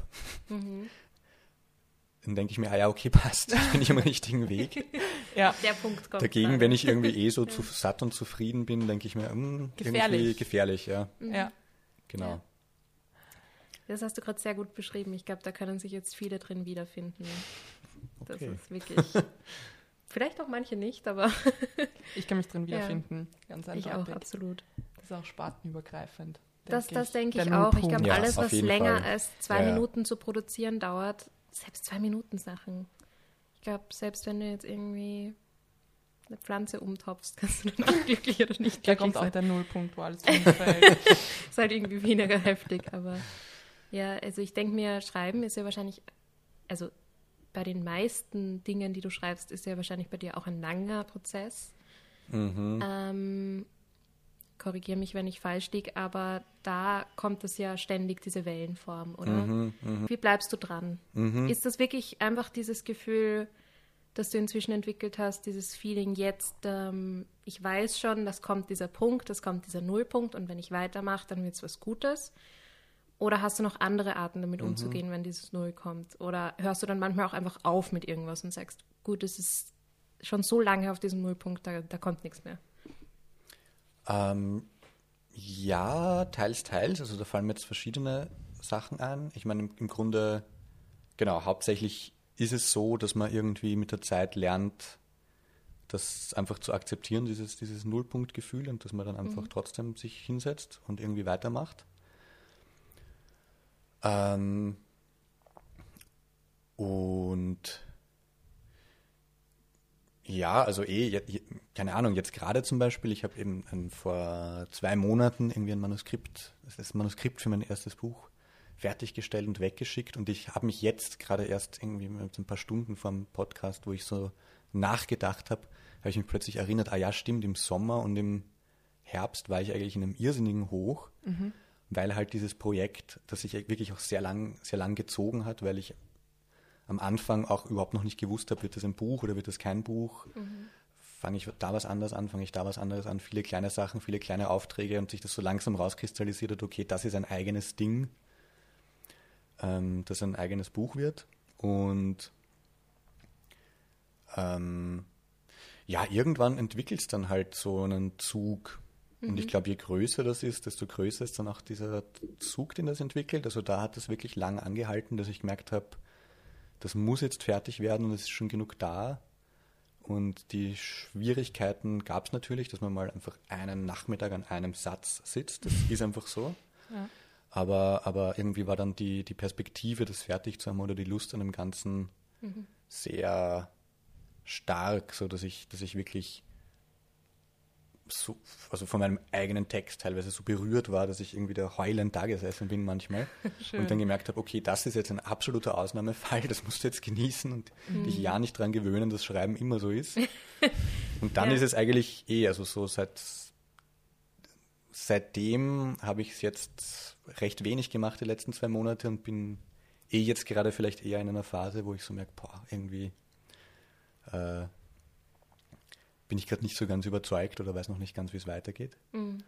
Dann denke ich mir, ah ja, okay, passt, ich bin ich am richtigen Weg. Ja, Der Punkt kommt. Dagegen, dann. wenn ich irgendwie eh so zu satt und zufrieden bin, denke ich mir, hm, irgendwie Gefährlich. gefährlich, ja, ja. genau. Ja. Das hast du gerade sehr gut beschrieben. Ich glaube, da können sich jetzt viele drin wiederfinden. Das Okay. ist wirklich. Vielleicht auch manche nicht, aber Ich kann mich drin wiederfinden. Ganz ich auch, absolut. Das ist auch spartenübergreifend. Das, denk das denke ich auch. Ich Nullpunkt. glaube, Ja, alles, was länger Fall. als zwei Ja, ja. Minuten zu produzieren dauert, selbst zwei Minuten Sachen. Ich glaube, selbst wenn du jetzt irgendwie eine Pflanze umtopfst, kannst du dann glücklich oder nicht Da glücklich kommt auch der Nullpunkt, wo alles umfällt. Ist halt irgendwie weniger heftig, aber ja, also ich denke mir, Schreiben ist ja wahrscheinlich, also bei den meisten Dingen, die du schreibst, ist ja wahrscheinlich bei dir auch ein langer Prozess. Mhm. Ähm, Korrigiere mich, wenn ich falsch liege, aber da kommt es ja ständig diese Wellenform, oder? Mhm, mhm, Wie bleibst du dran? mhm. Ist das wirklich einfach dieses Gefühl, das du inzwischen entwickelt hast, dieses Feeling jetzt, ähm, ich weiß schon, das kommt dieser Punkt, das kommt dieser Nullpunkt und wenn ich weitermache, dann wird es was Gutes? Oder hast du noch andere Arten, damit umzugehen, wenn dieses Null kommt? Oder hörst du dann manchmal auch einfach auf mit irgendwas und sagst, gut, es ist schon so lange auf diesem Nullpunkt, da, da kommt nichts mehr. Ähm, ja, teils, teils. Also da fallen mir jetzt verschiedene Sachen ein. Ich meine, im, im Grunde, genau, hauptsächlich ist es so, dass man irgendwie mit der Zeit lernt, das einfach zu akzeptieren, dieses, dieses Nullpunktgefühl und dass man dann einfach mhm. trotzdem sich hinsetzt und irgendwie weitermacht. Ähm, und ja, also eh, keine Ahnung, jetzt gerade zum Beispiel, ich habe eben ein, vor zwei Monaten irgendwie ein Manuskript, das Manuskript für mein erstes Buch fertiggestellt und weggeschickt und ich habe mich jetzt gerade erst irgendwie mit ein paar Stunden vom Podcast, wo ich so nachgedacht habe, habe ich mich plötzlich erinnert, ah ja, stimmt, im Sommer und im Herbst war ich eigentlich in einem irrsinnigen Hoch, mhm. weil halt dieses Projekt, das sich wirklich auch sehr lang, sehr lang gezogen hat, weil ich am Anfang auch überhaupt noch nicht gewusst habe, wird das ein Buch oder wird das kein Buch. Mhm. Fange ich da was anderes an, fange ich da was anderes an, viele kleine Sachen, viele kleine Aufträge und sich das so langsam rauskristallisiert hat, okay, das ist ein eigenes Ding, ähm, das ein eigenes Buch wird. Und ähm, ja, irgendwann entwickelt es dann halt so einen Zug. Mhm. Und ich mhm. glaube, je größer das ist, desto größer ist dann auch dieser Zug, den das entwickelt. Also da hat es wirklich lang angehalten, dass ich gemerkt habe, das muss jetzt fertig werden und es ist schon genug da. Und die Schwierigkeiten gab es natürlich, dass man mal einfach einen Nachmittag an einem Satz sitzt. Das ist einfach so. Ja. Aber, aber irgendwie war dann die, die Perspektive, das fertig zu haben oder die Lust an dem Ganzen mhm. sehr stark, so dass ich, dass ich wirklich so, also von meinem eigenen Text teilweise so berührt war, dass ich irgendwie da heulend da gesessen bin manchmal und dann gemerkt habe, okay, das ist jetzt ein absoluter Ausnahmefall, das musst du jetzt genießen und mhm. dich ja nicht dran gewöhnen, dass Schreiben immer so ist. Und dann ja. ist es eigentlich eh, also so seit seitdem habe ich es jetzt recht wenig gemacht die letzten zwei Monate und bin eh jetzt gerade vielleicht eher in einer Phase, wo ich so merke, boah, irgendwie äh, bin ich gerade nicht so ganz überzeugt oder weiß noch nicht ganz, wie es weitergeht. Mhm.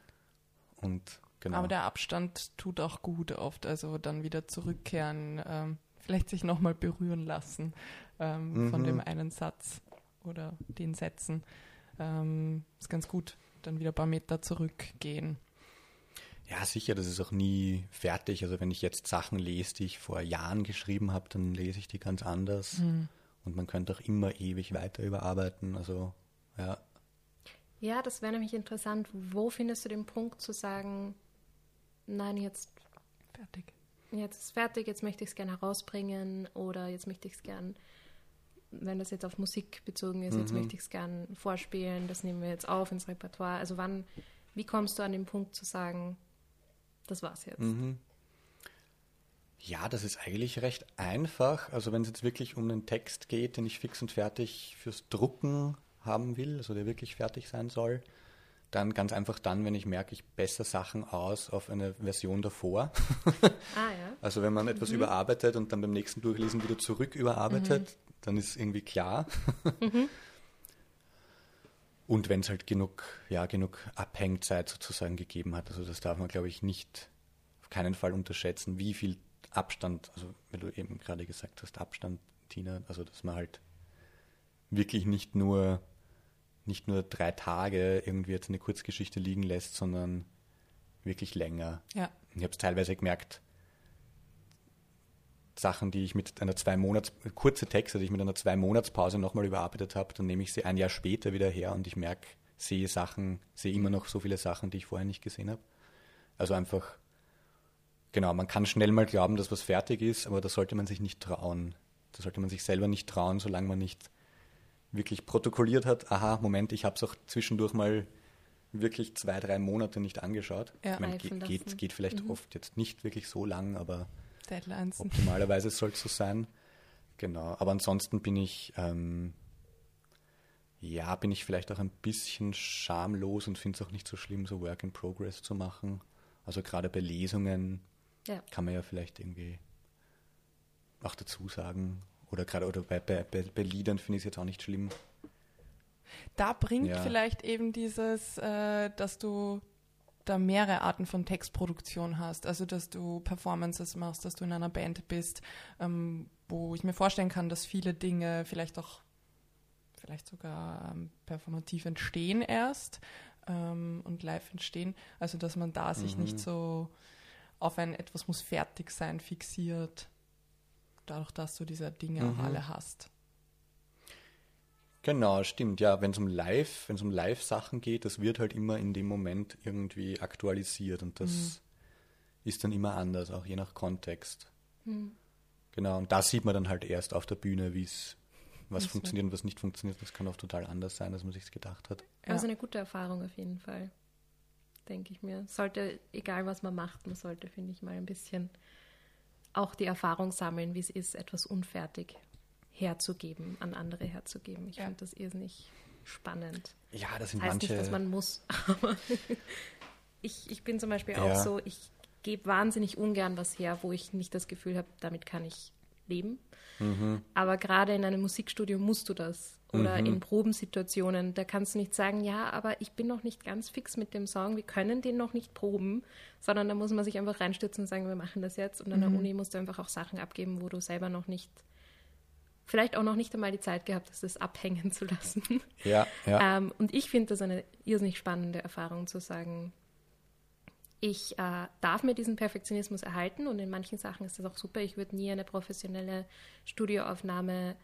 Und genau. Aber der Abstand tut auch gut oft, also dann wieder zurückkehren, ähm, vielleicht sich nochmal berühren lassen ähm, mhm. von dem einen Satz oder den Sätzen. Ähm, ist ganz gut, dann wieder ein paar Meter zurückgehen. Ja, sicher, das ist auch nie fertig. Also wenn ich jetzt Sachen lese, die ich vor Jahren geschrieben habe, dann lese ich die ganz anders. Mhm. Und man könnte auch immer ewig weiter überarbeiten. Also, ja. Ja, das wäre nämlich interessant. Wo findest du den Punkt zu sagen, nein, jetzt fertig. Jetzt ist fertig, jetzt möchte ich es gerne herausbringen oder jetzt möchte ich es gerne, wenn das jetzt auf Musik bezogen ist, mhm. jetzt möchte ich es gerne vorspielen, das nehmen wir jetzt auf ins Repertoire. Also wann, wie kommst du an den Punkt zu sagen, das war's jetzt? Mhm. Ja, das ist eigentlich recht einfach. Also wenn es jetzt wirklich um einen Text geht, den ich fix und fertig fürs Drucken haben will, also der wirklich fertig sein soll, dann ganz einfach dann, wenn ich merke, ich besser Sachen aus auf eine Version davor. ah, ja. Also wenn man etwas mhm. überarbeitet und dann beim nächsten Durchlesen wieder zurück überarbeitet, mhm. dann ist irgendwie klar. mhm. Und wenn es halt genug, ja, genug Abhängzeit sozusagen gegeben hat, also das darf man, glaube ich, nicht auf keinen Fall unterschätzen, wie viel Abstand, also wenn du eben gerade gesagt hast, Abstand, Tina, also dass man halt wirklich nicht nur nicht nur drei Tage irgendwie jetzt eine Kurzgeschichte liegen lässt, sondern wirklich länger. Ja. Ich habe es teilweise gemerkt, Sachen, die ich mit einer zwei Monats kurze Texte, die ich mit einer zwei Monatspause nochmal überarbeitet habe, dann nehme ich sie ein Jahr später wieder her und ich merke, sehe Sachen, sehe immer noch so viele Sachen, die ich vorher nicht gesehen habe. Also einfach Genau, man kann schnell mal glauben, dass was fertig ist, aber da sollte man sich nicht trauen. Da sollte man sich selber nicht trauen, solange man nicht wirklich protokolliert hat, aha, Moment, ich habe es auch zwischendurch mal wirklich zwei, drei Monate nicht angeschaut. Ja, ich meine, geht, geht, geht, vielleicht mhm. oft jetzt nicht wirklich so lang, aber Deadlines. optimalerweise soll es so sein. Genau, aber ansonsten bin ich, ähm, ja, bin ich vielleicht auch ein bisschen schamlos und finde es auch nicht so schlimm, so Work in Progress zu machen. Also gerade bei Lesungen ja. Kann man ja vielleicht irgendwie auch dazu sagen. Oder gerade oder bei, bei, bei Liedern finde ich es jetzt auch nicht schlimm. Da bringt ja. vielleicht eben dieses, äh, dass du da mehrere Arten von Textproduktion hast. Also, dass du Performances machst, dass du in einer Band bist, ähm, wo ich mir vorstellen kann, dass viele Dinge vielleicht auch vielleicht sogar ähm, performativ entstehen erst ähm, und live entstehen. Also dass man da sich Mhm. nicht so auf ein etwas muss fertig sein fixiert, dadurch, dass du diese Dinge auch Mhm. alle hast. Genau, stimmt. Ja, wenn es um Live, wenn es um Live-Sachen geht, das wird halt immer in dem Moment irgendwie aktualisiert und das ist dann immer anders, auch je nach Kontext. Genau, und da sieht man dann halt erst auf der Bühne, wie es was Wie's funktioniert und was nicht funktioniert. Das kann auch total anders sein, als man sich gedacht hat. Ja. Also eine gute Erfahrung auf jeden Fall, denke ich mir. Sollte, egal was man macht, man sollte, finde ich, mal ein bisschen auch die Erfahrung sammeln, wie es ist, etwas unfertig herzugeben, an andere herzugeben. Ich Ja. finde das irrsinnig spannend. Ja, das Das sind heißt manche. nicht, dass man muss, aber ich, ich bin zum Beispiel auch Ja. so, ich gebe wahnsinnig ungern was her, wo ich nicht das Gefühl habe, damit kann ich leben. Mhm. Aber gerade in einem Musikstudio musst du das. Oder Mhm. in Probensituationen, da kannst du nicht sagen, ja, aber ich bin noch nicht ganz fix mit dem Song, wir können den noch nicht proben, sondern da muss man sich einfach reinstürzen und sagen, wir machen das jetzt. Und an der Uni musst du einfach auch Sachen abgeben, wo du selber noch nicht, vielleicht auch noch nicht einmal die Zeit gehabt hast, das abhängen zu lassen. ja, ja. Ähm, und ich finde das eine irrsinnig spannende Erfahrung zu sagen, ich äh, darf mir diesen Perfektionismus erhalten und in manchen Sachen ist das auch super. Ich würde nie eine professionelle Studioaufnahme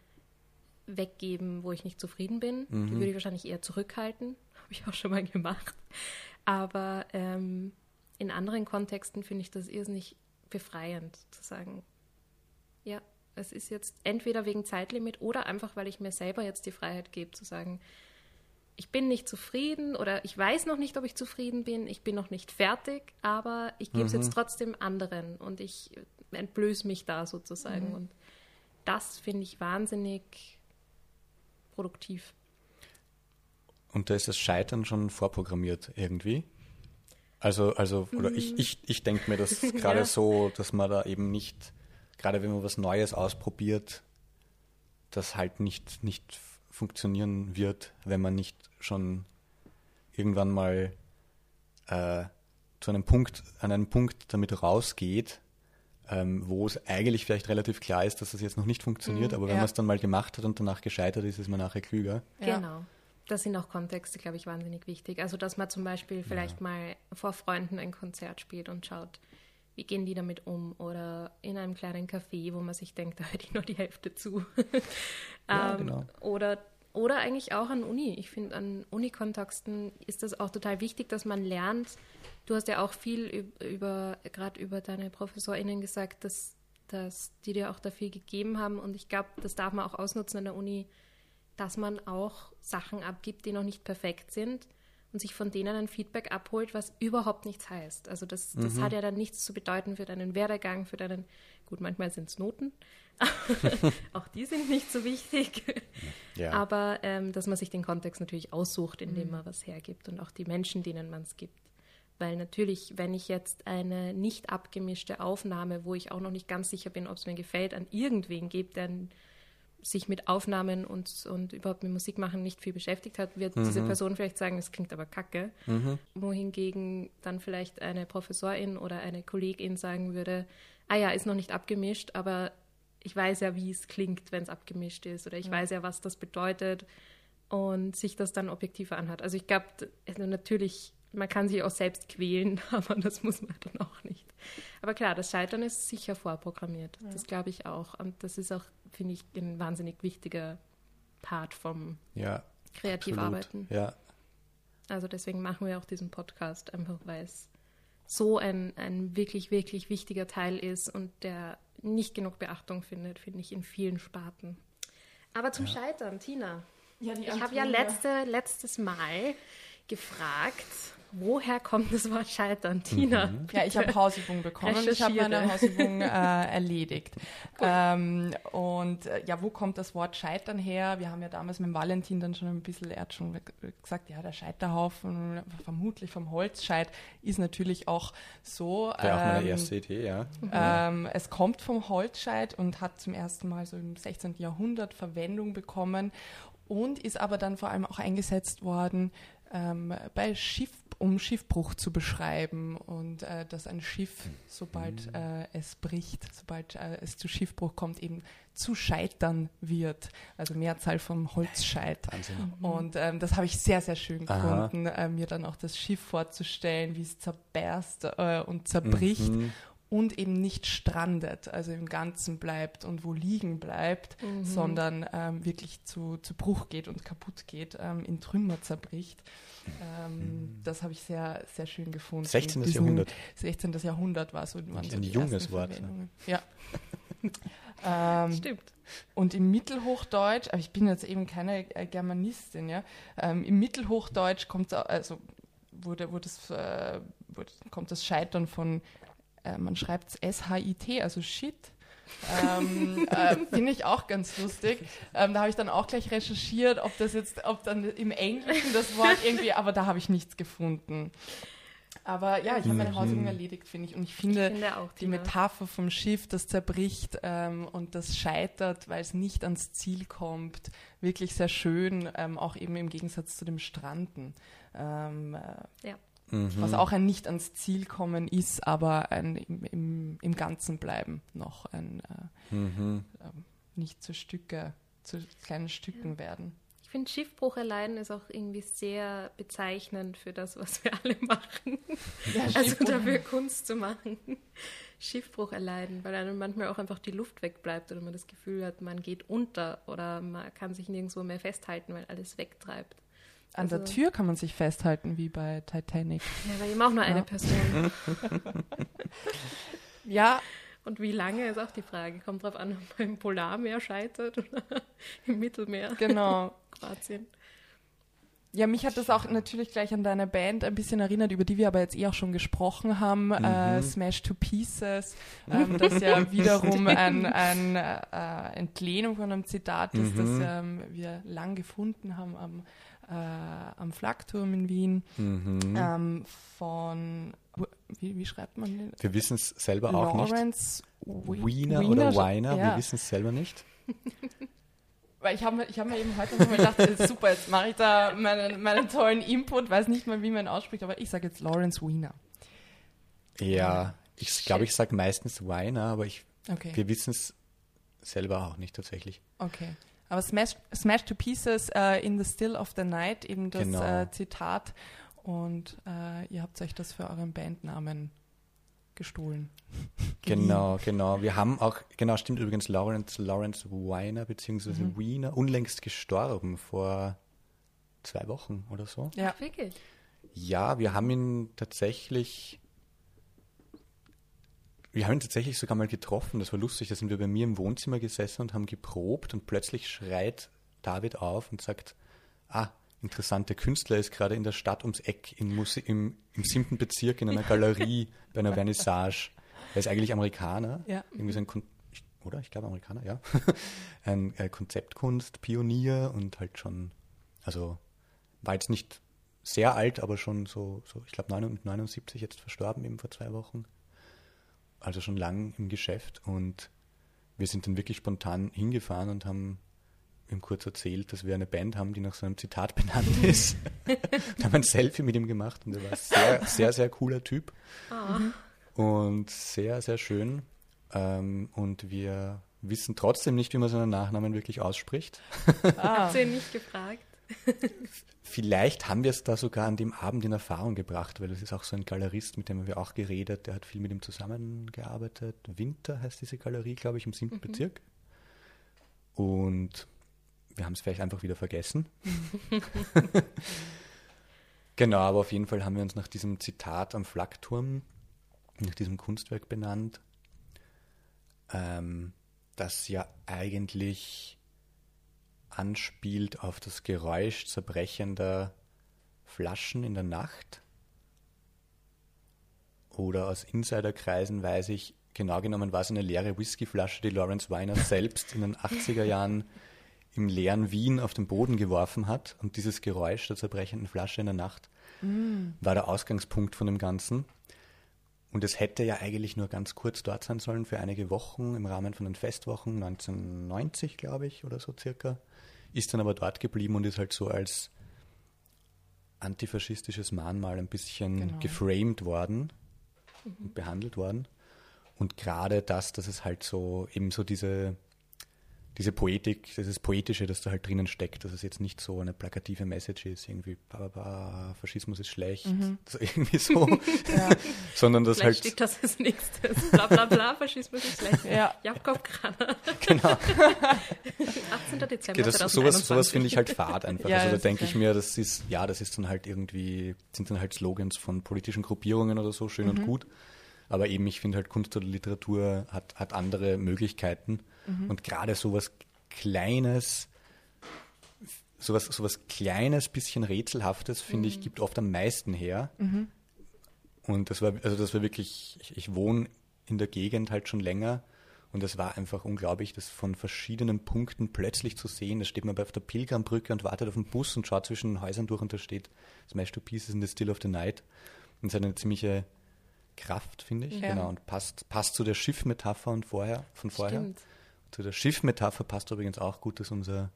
weggeben, wo ich nicht zufrieden bin. Die würde ich wahrscheinlich eher zurückhalten. Habe ich auch schon mal gemacht. Aber ähm, in anderen Kontexten finde ich das irrsinnig befreiend zu sagen, ja, es ist jetzt entweder wegen Zeitlimit oder einfach, weil ich mir selber jetzt die Freiheit gebe, zu sagen, ich bin nicht zufrieden oder ich weiß noch nicht, ob ich zufrieden bin, ich bin noch nicht fertig, aber ich gebe es jetzt trotzdem anderen und ich entblöße mich da sozusagen. Und das finde ich wahnsinnig produktiv. Und da ist das Scheitern schon vorprogrammiert irgendwie. Also, also, oder ich, ich, ich denke mir das gerade Ja. so, dass man da eben nicht, gerade wenn man was Neues ausprobiert, das halt nicht, nicht funktionieren wird, wenn man nicht schon irgendwann mal äh, zu einem Punkt, an einem Punkt damit rausgeht, ähm, wo es eigentlich vielleicht relativ klar ist, dass das jetzt noch nicht funktioniert, aber wenn ja. man es dann mal gemacht hat und danach gescheitert ist, ist man nachher klüger. Ja. Genau. Das sind auch Kontexte, glaube ich, wahnsinnig wichtig. Also, dass man zum Beispiel vielleicht mal vor Freunden ein Konzert spielt und schaut, wie gehen die damit um? Oder in einem kleinen Café, wo man sich denkt, da hört ich nur die Hälfte zu. Ja, Ähm, genau. Oder, oder eigentlich auch an Uni. Ich finde, an Unikontexten ist das auch total wichtig, dass man lernt. Du hast ja auch viel üb- über, gerade über deine ProfessorInnen gesagt, dass, dass die dir auch dafür gegeben haben. Und ich glaube, das darf man auch ausnutzen an der Uni, dass man auch Sachen abgibt, die noch nicht perfekt sind und sich von denen ein Feedback abholt, was überhaupt nichts heißt. Also das, das Mhm. hat ja dann nichts zu bedeuten für deinen Werdegang, für deinen, gut, manchmal sind es Noten, auch die sind nicht so wichtig, Ja. aber ähm, dass man sich den Kontext natürlich aussucht, indem Mhm. man was hergibt und auch die Menschen, denen man es gibt. Weil natürlich, wenn ich jetzt eine nicht abgemischte Aufnahme, wo ich auch noch nicht ganz sicher bin, ob es mir gefällt, an irgendwen gebe, der sich mit Aufnahmen und, und überhaupt mit Musik machen nicht viel beschäftigt hat, wird diese Person vielleicht sagen, das klingt aber kacke. Wohingegen dann vielleicht eine Professorin oder eine Kollegin sagen würde, ah ja, ist noch nicht abgemischt, aber ich weiß ja, wie es klingt, wenn es abgemischt ist oder ich weiß ja, was das bedeutet und sich das dann objektiver anhat. Also ich glaube, also natürlich, man kann sich auch selbst quälen, aber das muss man dann auch nicht. Aber klar, das Scheitern ist sicher vorprogrammiert. Das glaube ich auch. Und das ist auch, finde ich, ein wahnsinnig wichtiger Part vom ja, Kreativarbeiten. Ja, Also deswegen machen wir auch diesen Podcast, einfach weil es so ein, ein wirklich, wirklich wichtiger Teil ist und der nicht genug Beachtung findet, finde ich, in vielen Sparten. Aber zum Scheitern, Tina. Ja, die Ich habe ja letzte, letztes Mal gefragt, woher kommt das Wort Scheitern? Tina. Ja, ich habe Hausübung bekommen und ich habe meine Recherchiere. Hausübung äh, erledigt. Ähm, und äh, ja, wo kommt das Wort Scheitern her? Wir haben ja damals mit Valentin dann schon ein bisschen, er hat schon gesagt, ja, der Scheiterhaufen, vermutlich vom Holzscheit, ist natürlich auch so. wäre auch meine ähm, erste Idee, ja. ähm, es kommt vom Holzscheit und hat zum ersten Mal so im 16. Jahrhundert Verwendung bekommen und ist aber dann vor allem auch eingesetzt worden ähm, bei um Schiffbruch zu beschreiben und äh, dass ein Schiff, sobald Mhm. äh, es bricht, sobald äh, es zu Schiffbruch kommt, eben zu scheitern wird. Also Mehrzahl vom Holzscheit. Wahnsinn. Und ähm, das habe ich sehr, sehr schön gefunden, äh, mir dann auch das Schiff vorzustellen, wie es zerberst äh, und zerbricht Mhm. Und eben nicht strandet, also im Ganzen bleibt und wo liegen bleibt, Mhm. sondern ähm, wirklich zu, zu Bruch geht und kaputt geht, ähm, in Trümmer zerbricht. Ähm, Das habe ich sehr, sehr schön gefunden. 16. Diesen- Jahrhundert. 16. Jahrhundert war so, waren so Ein junges Wort, ne? Ja. ähm, Stimmt. und im Mittelhochdeutsch, aber ich bin jetzt eben keine äh, Germanistin, ja, ähm, im Mittelhochdeutsch kommt also wurde, wurde das, äh, wurde, kommt das Scheitern von, äh, man schreibt es S-H-I-T, also Shit. ähm, äh, Finde ich auch ganz lustig. Ähm, da habe ich dann auch gleich recherchiert, ob das jetzt, ob dann im Englischen das Wort irgendwie, aber da habe ich nichts gefunden. Aber ja, ich habe meine. Hausaufgaben erledigt, finde ich. Und ich finde, Ich finde auch die. Metapher vom Schiff, das zerbricht ähm, und das scheitert, weil es nicht ans Ziel kommt, wirklich sehr schön, ähm, auch eben im Gegensatz zu dem Stranden. Ähm, äh, Mhm. Was auch ein nicht ans Ziel kommen ist, aber ein im, im, im Ganzen bleiben noch, ein äh, Mhm. ähm, nicht zu Stücke, zu kleinen Stücken werden. Ich finde, Schiffbruch erleiden ist auch irgendwie sehr bezeichnend für das, was wir alle machen. Also Schiffbruch. dafür Kunst zu machen. Schiffbruch erleiden, weil einem manchmal auch einfach die Luft wegbleibt oder man das Gefühl hat, man geht unter oder man kann sich nirgendwo mehr festhalten, weil alles wegtreibt. An der also- Tür kann man sich festhalten, wie bei Titanic. Ja, aber eben auch nur eine Ja. Person. Ja, Und wie lange ist auch die Frage. Kommt drauf an, ob man im Polarmeer scheitert oder im Mittelmeer, genau. Kroatien. Ja, mich hat das auch natürlich gleich an deine Band ein bisschen erinnert, über die wir aber jetzt eh auch schon gesprochen haben, äh, Smash to Pieces, ähm, das ja wiederum ein, ein äh, Entlehnung von einem Zitat ist, das ähm, wir lang gefunden haben am, äh, am Flakturm in Wien, Mhm. ähm, von, wie, wie schreibt man den? Wir wissen es selber auch nicht. Lawrence Wi- Wiener oder Wiener- Weiner, ja. wir wissen es selber nicht. Weil ich habe mir, ich hab mir eben heute nochmal gedacht, äh, super, jetzt mache ich da meinen, meinen tollen Input, weiß nicht mal, wie man ihn ausspricht, aber ich sage jetzt Lawrence Wiener. Ja, ich glaube, ich sage meistens Weiner, aber ich, Okay, wir wissen es selber auch nicht tatsächlich. okay. Aber Smash, Smash to Pieces äh, in the Still of the Night, eben das Genau. äh, Zitat. Und äh, ihr habt euch das für euren Bandnamen gestohlen. Genau, genau. Wir haben auch, genau, stimmt übrigens, Lawrence, Lawrence Weiner beziehungsweise Mhm. Wiener, unlängst gestorben vor zwei Wochen oder so. Ja, Wirklich? Ja, wir haben ihn tatsächlich, wir haben ihn tatsächlich sogar mal getroffen. Das war lustig. Da sind wir bei mir im Wohnzimmer gesessen und haben geprobt und plötzlich schreit David auf und sagt, ah, interessant, der Künstler ist gerade in der Stadt ums Eck in Muse im, im siebten Bezirk in einer Galerie bei einer Vernissage. Er ist eigentlich Amerikaner. Ja. Irgendwie so ein Kon oder? Ich glaube Amerikaner, ja. ein äh, Konzeptkunst, Pionier und halt schon, also war jetzt nicht sehr alt, aber schon so, so ich glaube 79 jetzt verstorben, eben vor zwei Wochen. Also schon lang im Geschäft und wir sind dann wirklich spontan hingefahren und haben ihm kurz erzählt, dass wir eine Band haben, die nach so einem Zitat benannt ist. und haben ein Selfie mit ihm gemacht und er war ein sehr, sehr, sehr cooler Typ Ah, und sehr, sehr schön. Ähm, und wir wissen trotzdem nicht, wie man seinen Nachnamen wirklich ausspricht. ah, habt ihr ihn nicht gefragt? Vielleicht haben wir es da sogar an dem Abend in Erfahrung gebracht, weil das ist auch so ein Galerist, mit dem haben wir auch geredet, der hat viel mit ihm zusammengearbeitet. Winter heißt diese Galerie, glaube ich, im siebten Bezirk. Und wir haben es vielleicht einfach wieder vergessen. genau, aber auf jeden Fall haben wir uns nach diesem Zitat am Flakturm, nach diesem Kunstwerk benannt, ähm, das ja eigentlich anspielt auf das Geräusch zerbrechender Flaschen in der Nacht. Oder aus Insiderkreisen weiß ich, genau genommen war es eine leere Whiskyflasche, die Lawrence Weiner selbst in den 80er Jahren im leeren Wien auf den Boden geworfen hat. Und dieses Geräusch der zerbrechenden Flasche in der Nacht war der Ausgangspunkt von dem Ganzen. Und es hätte ja eigentlich nur ganz kurz dort sein sollen für einige Wochen im Rahmen von den Festwochen, 1990 glaube ich oder so circa. Ist dann aber dort geblieben und ist halt so als antifaschistisches Mahnmal ein bisschen Genau. geframed worden und behandelt worden. Und gerade das, dass es halt so eben so diese, diese Poetik, dieses Poetische, das da halt drinnen steckt, dass es jetzt nicht so eine plakative Message ist, irgendwie ba, ba, ba, Faschismus ist schlecht, das irgendwie so, sondern dass Vielleicht halt steht das als nächstes. Bla bla bla, Faschismus ist schlecht. Ja. Jakob Kraner, genau. 18. Dezember Okay, das, 2021. sowas, sowas finde ich halt fad einfach. Ja, also da das denke ist ich mir, das ist, ja, das ist dann halt irgendwie, sind dann halt Slogans von politischen Gruppierungen oder so, schön Mhm. und gut. Aber eben, ich finde halt Kunst oder Literatur hat, hat andere Möglichkeiten. Mhm. Und gerade sowas Kleines, sowas, sowas Kleines, bisschen Rätselhaftes, finde Mhm. ich, gibt oft am meisten her. Und das war, also das war wirklich, ich, ich wohne in der Gegend halt schon länger und es war einfach unglaublich, das von verschiedenen Punkten plötzlich zu sehen. Da steht man bei auf der Pilgrambrücke und wartet auf den Bus und schaut zwischen den Häusern durch und da steht Smash to Pieces in the Still of the Night. Und es hat eine ziemliche Kraft, finde ich. Ja. Genau. Und passt, passt zu der Schiffmetapher und vorher, von vorher. Stimmt. Zu der Schiffmetapher passt übrigens auch gut, dass unser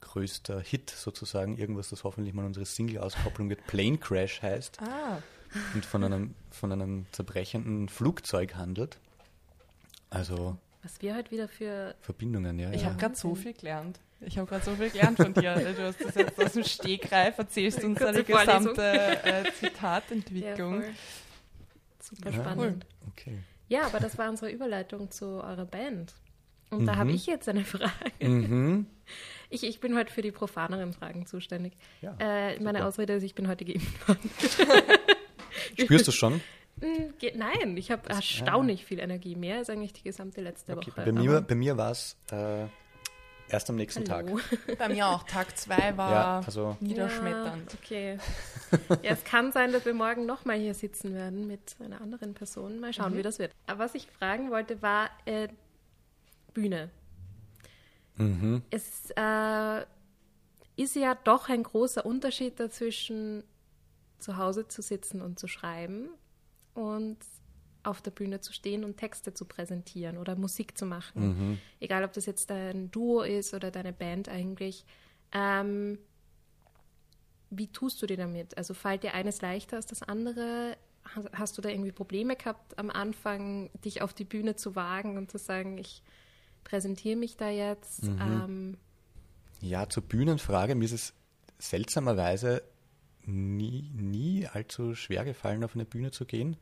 größter Hit sozusagen, irgendwas, das hoffentlich mal unsere Single-Auskopplung wird, Plane Crash heißt Ah, und von einem, von einem zerbrechenden Flugzeug handelt. Also Was wir heute wieder für Verbindungen, ja. ich ja. habe gerade so viel gelernt. Ich habe gerade so viel gelernt von dir. Du hast das jetzt aus dem Stegreif, erzählst uns deine gesamte äh, ja, Zitatentwicklung. voll. super Ja. spannend. Okay. Ja, aber das war unsere Überleitung zu eurer Band. Und da habe Mhm. ich jetzt eine Frage. Mhm. Ich, ich bin heute für die profaneren Fragen zuständig. Ja, äh, meine. Ausrede ist, ich bin heute geimpft worden. Spürst du es schon? Geht- Nein, ich habe erstaunlich viel Energie. Mehr als eigentlich die gesamte letzte Okay. Woche. Bei mir, bei mir war es äh, erst am nächsten Hallo. Tag. Bei mir auch. Tag 2 war Ja, also niederschmetternd. Ja, okay. ja, es kann sein, dass wir morgen nochmal hier sitzen werden mit einer anderen Person. Mal schauen, wie das wird. Aber was ich fragen wollte, war äh, Bühne. mhm. Es äh, ist ja doch ein großer Unterschied dazwischen, zu Hause zu sitzen und zu schreiben und auf der Bühne zu stehen und Texte zu präsentieren oder Musik zu machen. Mhm. Egal, ob das jetzt ein Duo ist oder deine Band eigentlich. Ähm, wie tust du dir damit? Also fällt dir eines leichter als das andere? Hast, hast du da irgendwie Probleme gehabt am Anfang, dich auf die Bühne zu wagen und zu sagen, ich präsentiere mich da jetzt? Ähm, Ja, zur Bühnenfrage, mir ist es seltsamerweise nie, nie allzu schwer gefallen, auf eine Bühne zu gehen.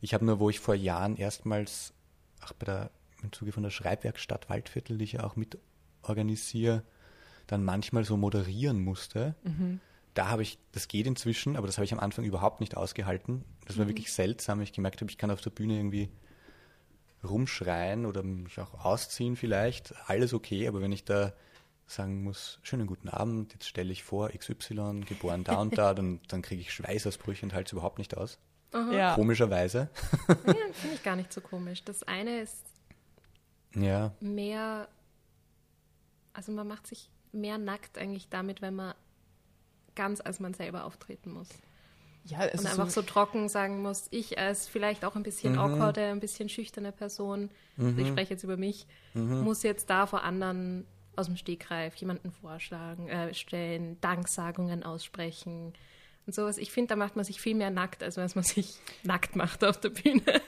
Ich habe nur, wo ich vor Jahren erstmals, auch bei der, im Zuge von der Schreibwerkstatt Waldviertel, die ich ja auch mit organisiere, dann manchmal so moderieren musste. Da habe ich, das geht inzwischen, aber das habe ich am Anfang überhaupt nicht ausgehalten. Das war wirklich seltsam. Ich gemerkt habe, ich kann auf der Bühne irgendwie rumschreien oder mich auch ausziehen vielleicht. Alles okay, aber wenn ich da sagen muss, schönen guten Abend, jetzt stelle ich vor, XY, geboren da und da, dann, dann kriege ich Schweißausbrüche und halte es überhaupt nicht aus. Ja. Komischerweise. ja, finde ich gar nicht so komisch. Das eine ist Ja, mehr, also man macht sich mehr nackt eigentlich damit, wenn man ganz als man selber auftreten muss. Ja, es Und ist einfach so, so trocken sagen muss, ich als vielleicht auch ein bisschen Mhm. awkwarde, ein bisschen schüchterne Person, also ich spreche jetzt über mich, Mhm. muss jetzt da vor anderen aus dem Stegreif jemanden vorschlagen, äh, stellen, Danksagungen aussprechen und sowas. Ich finde, da macht man sich viel mehr nackt, als wenn man sich nackt macht auf der Bühne.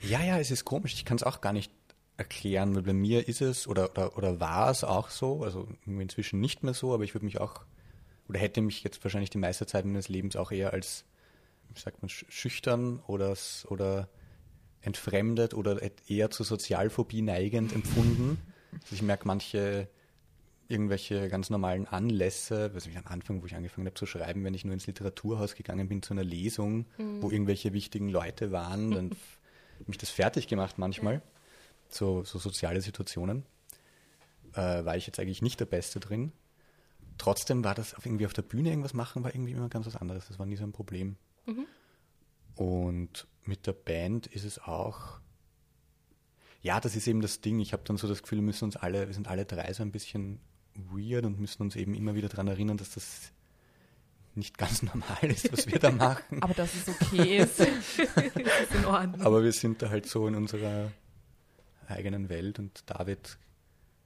Ja, ja, es ist komisch. Ich kann es auch gar nicht erklären, weil bei mir ist es oder, oder, oder war es auch so, also inzwischen nicht mehr so, aber ich würde mich auch oder hätte mich jetzt wahrscheinlich die meiste Zeit meines Lebens auch eher als, wie sagt man, sch- schüchtern oder, oder entfremdet oder eher zur Sozialphobie neigend empfunden. Also ich merke manche irgendwelche ganz normalen Anlässe, was ich am Anfang, wo ich angefangen habe zu schreiben, wenn ich nur ins Literaturhaus gegangen bin zu einer Lesung, wo irgendwelche wichtigen Leute waren, dann mich das fertig gemacht manchmal, so, so soziale Situationen. Äh, war ich jetzt eigentlich nicht der Beste drin. Trotzdem war das auf irgendwie auf der Bühne irgendwas machen, war irgendwie immer ganz was anderes. Das war nie so ein Problem. Und mit der Band ist es auch, ja, das ist eben das Ding. Ich habe dann so das Gefühl, wir müssen uns alle, wir sind alle drei so ein bisschen weird und müssen uns eben immer wieder daran erinnern, dass das nicht ganz normal ist, was wir da machen. aber dass es okay ist. das ist in Ordnung. Aber wir sind da halt so in unserer eigenen Welt und David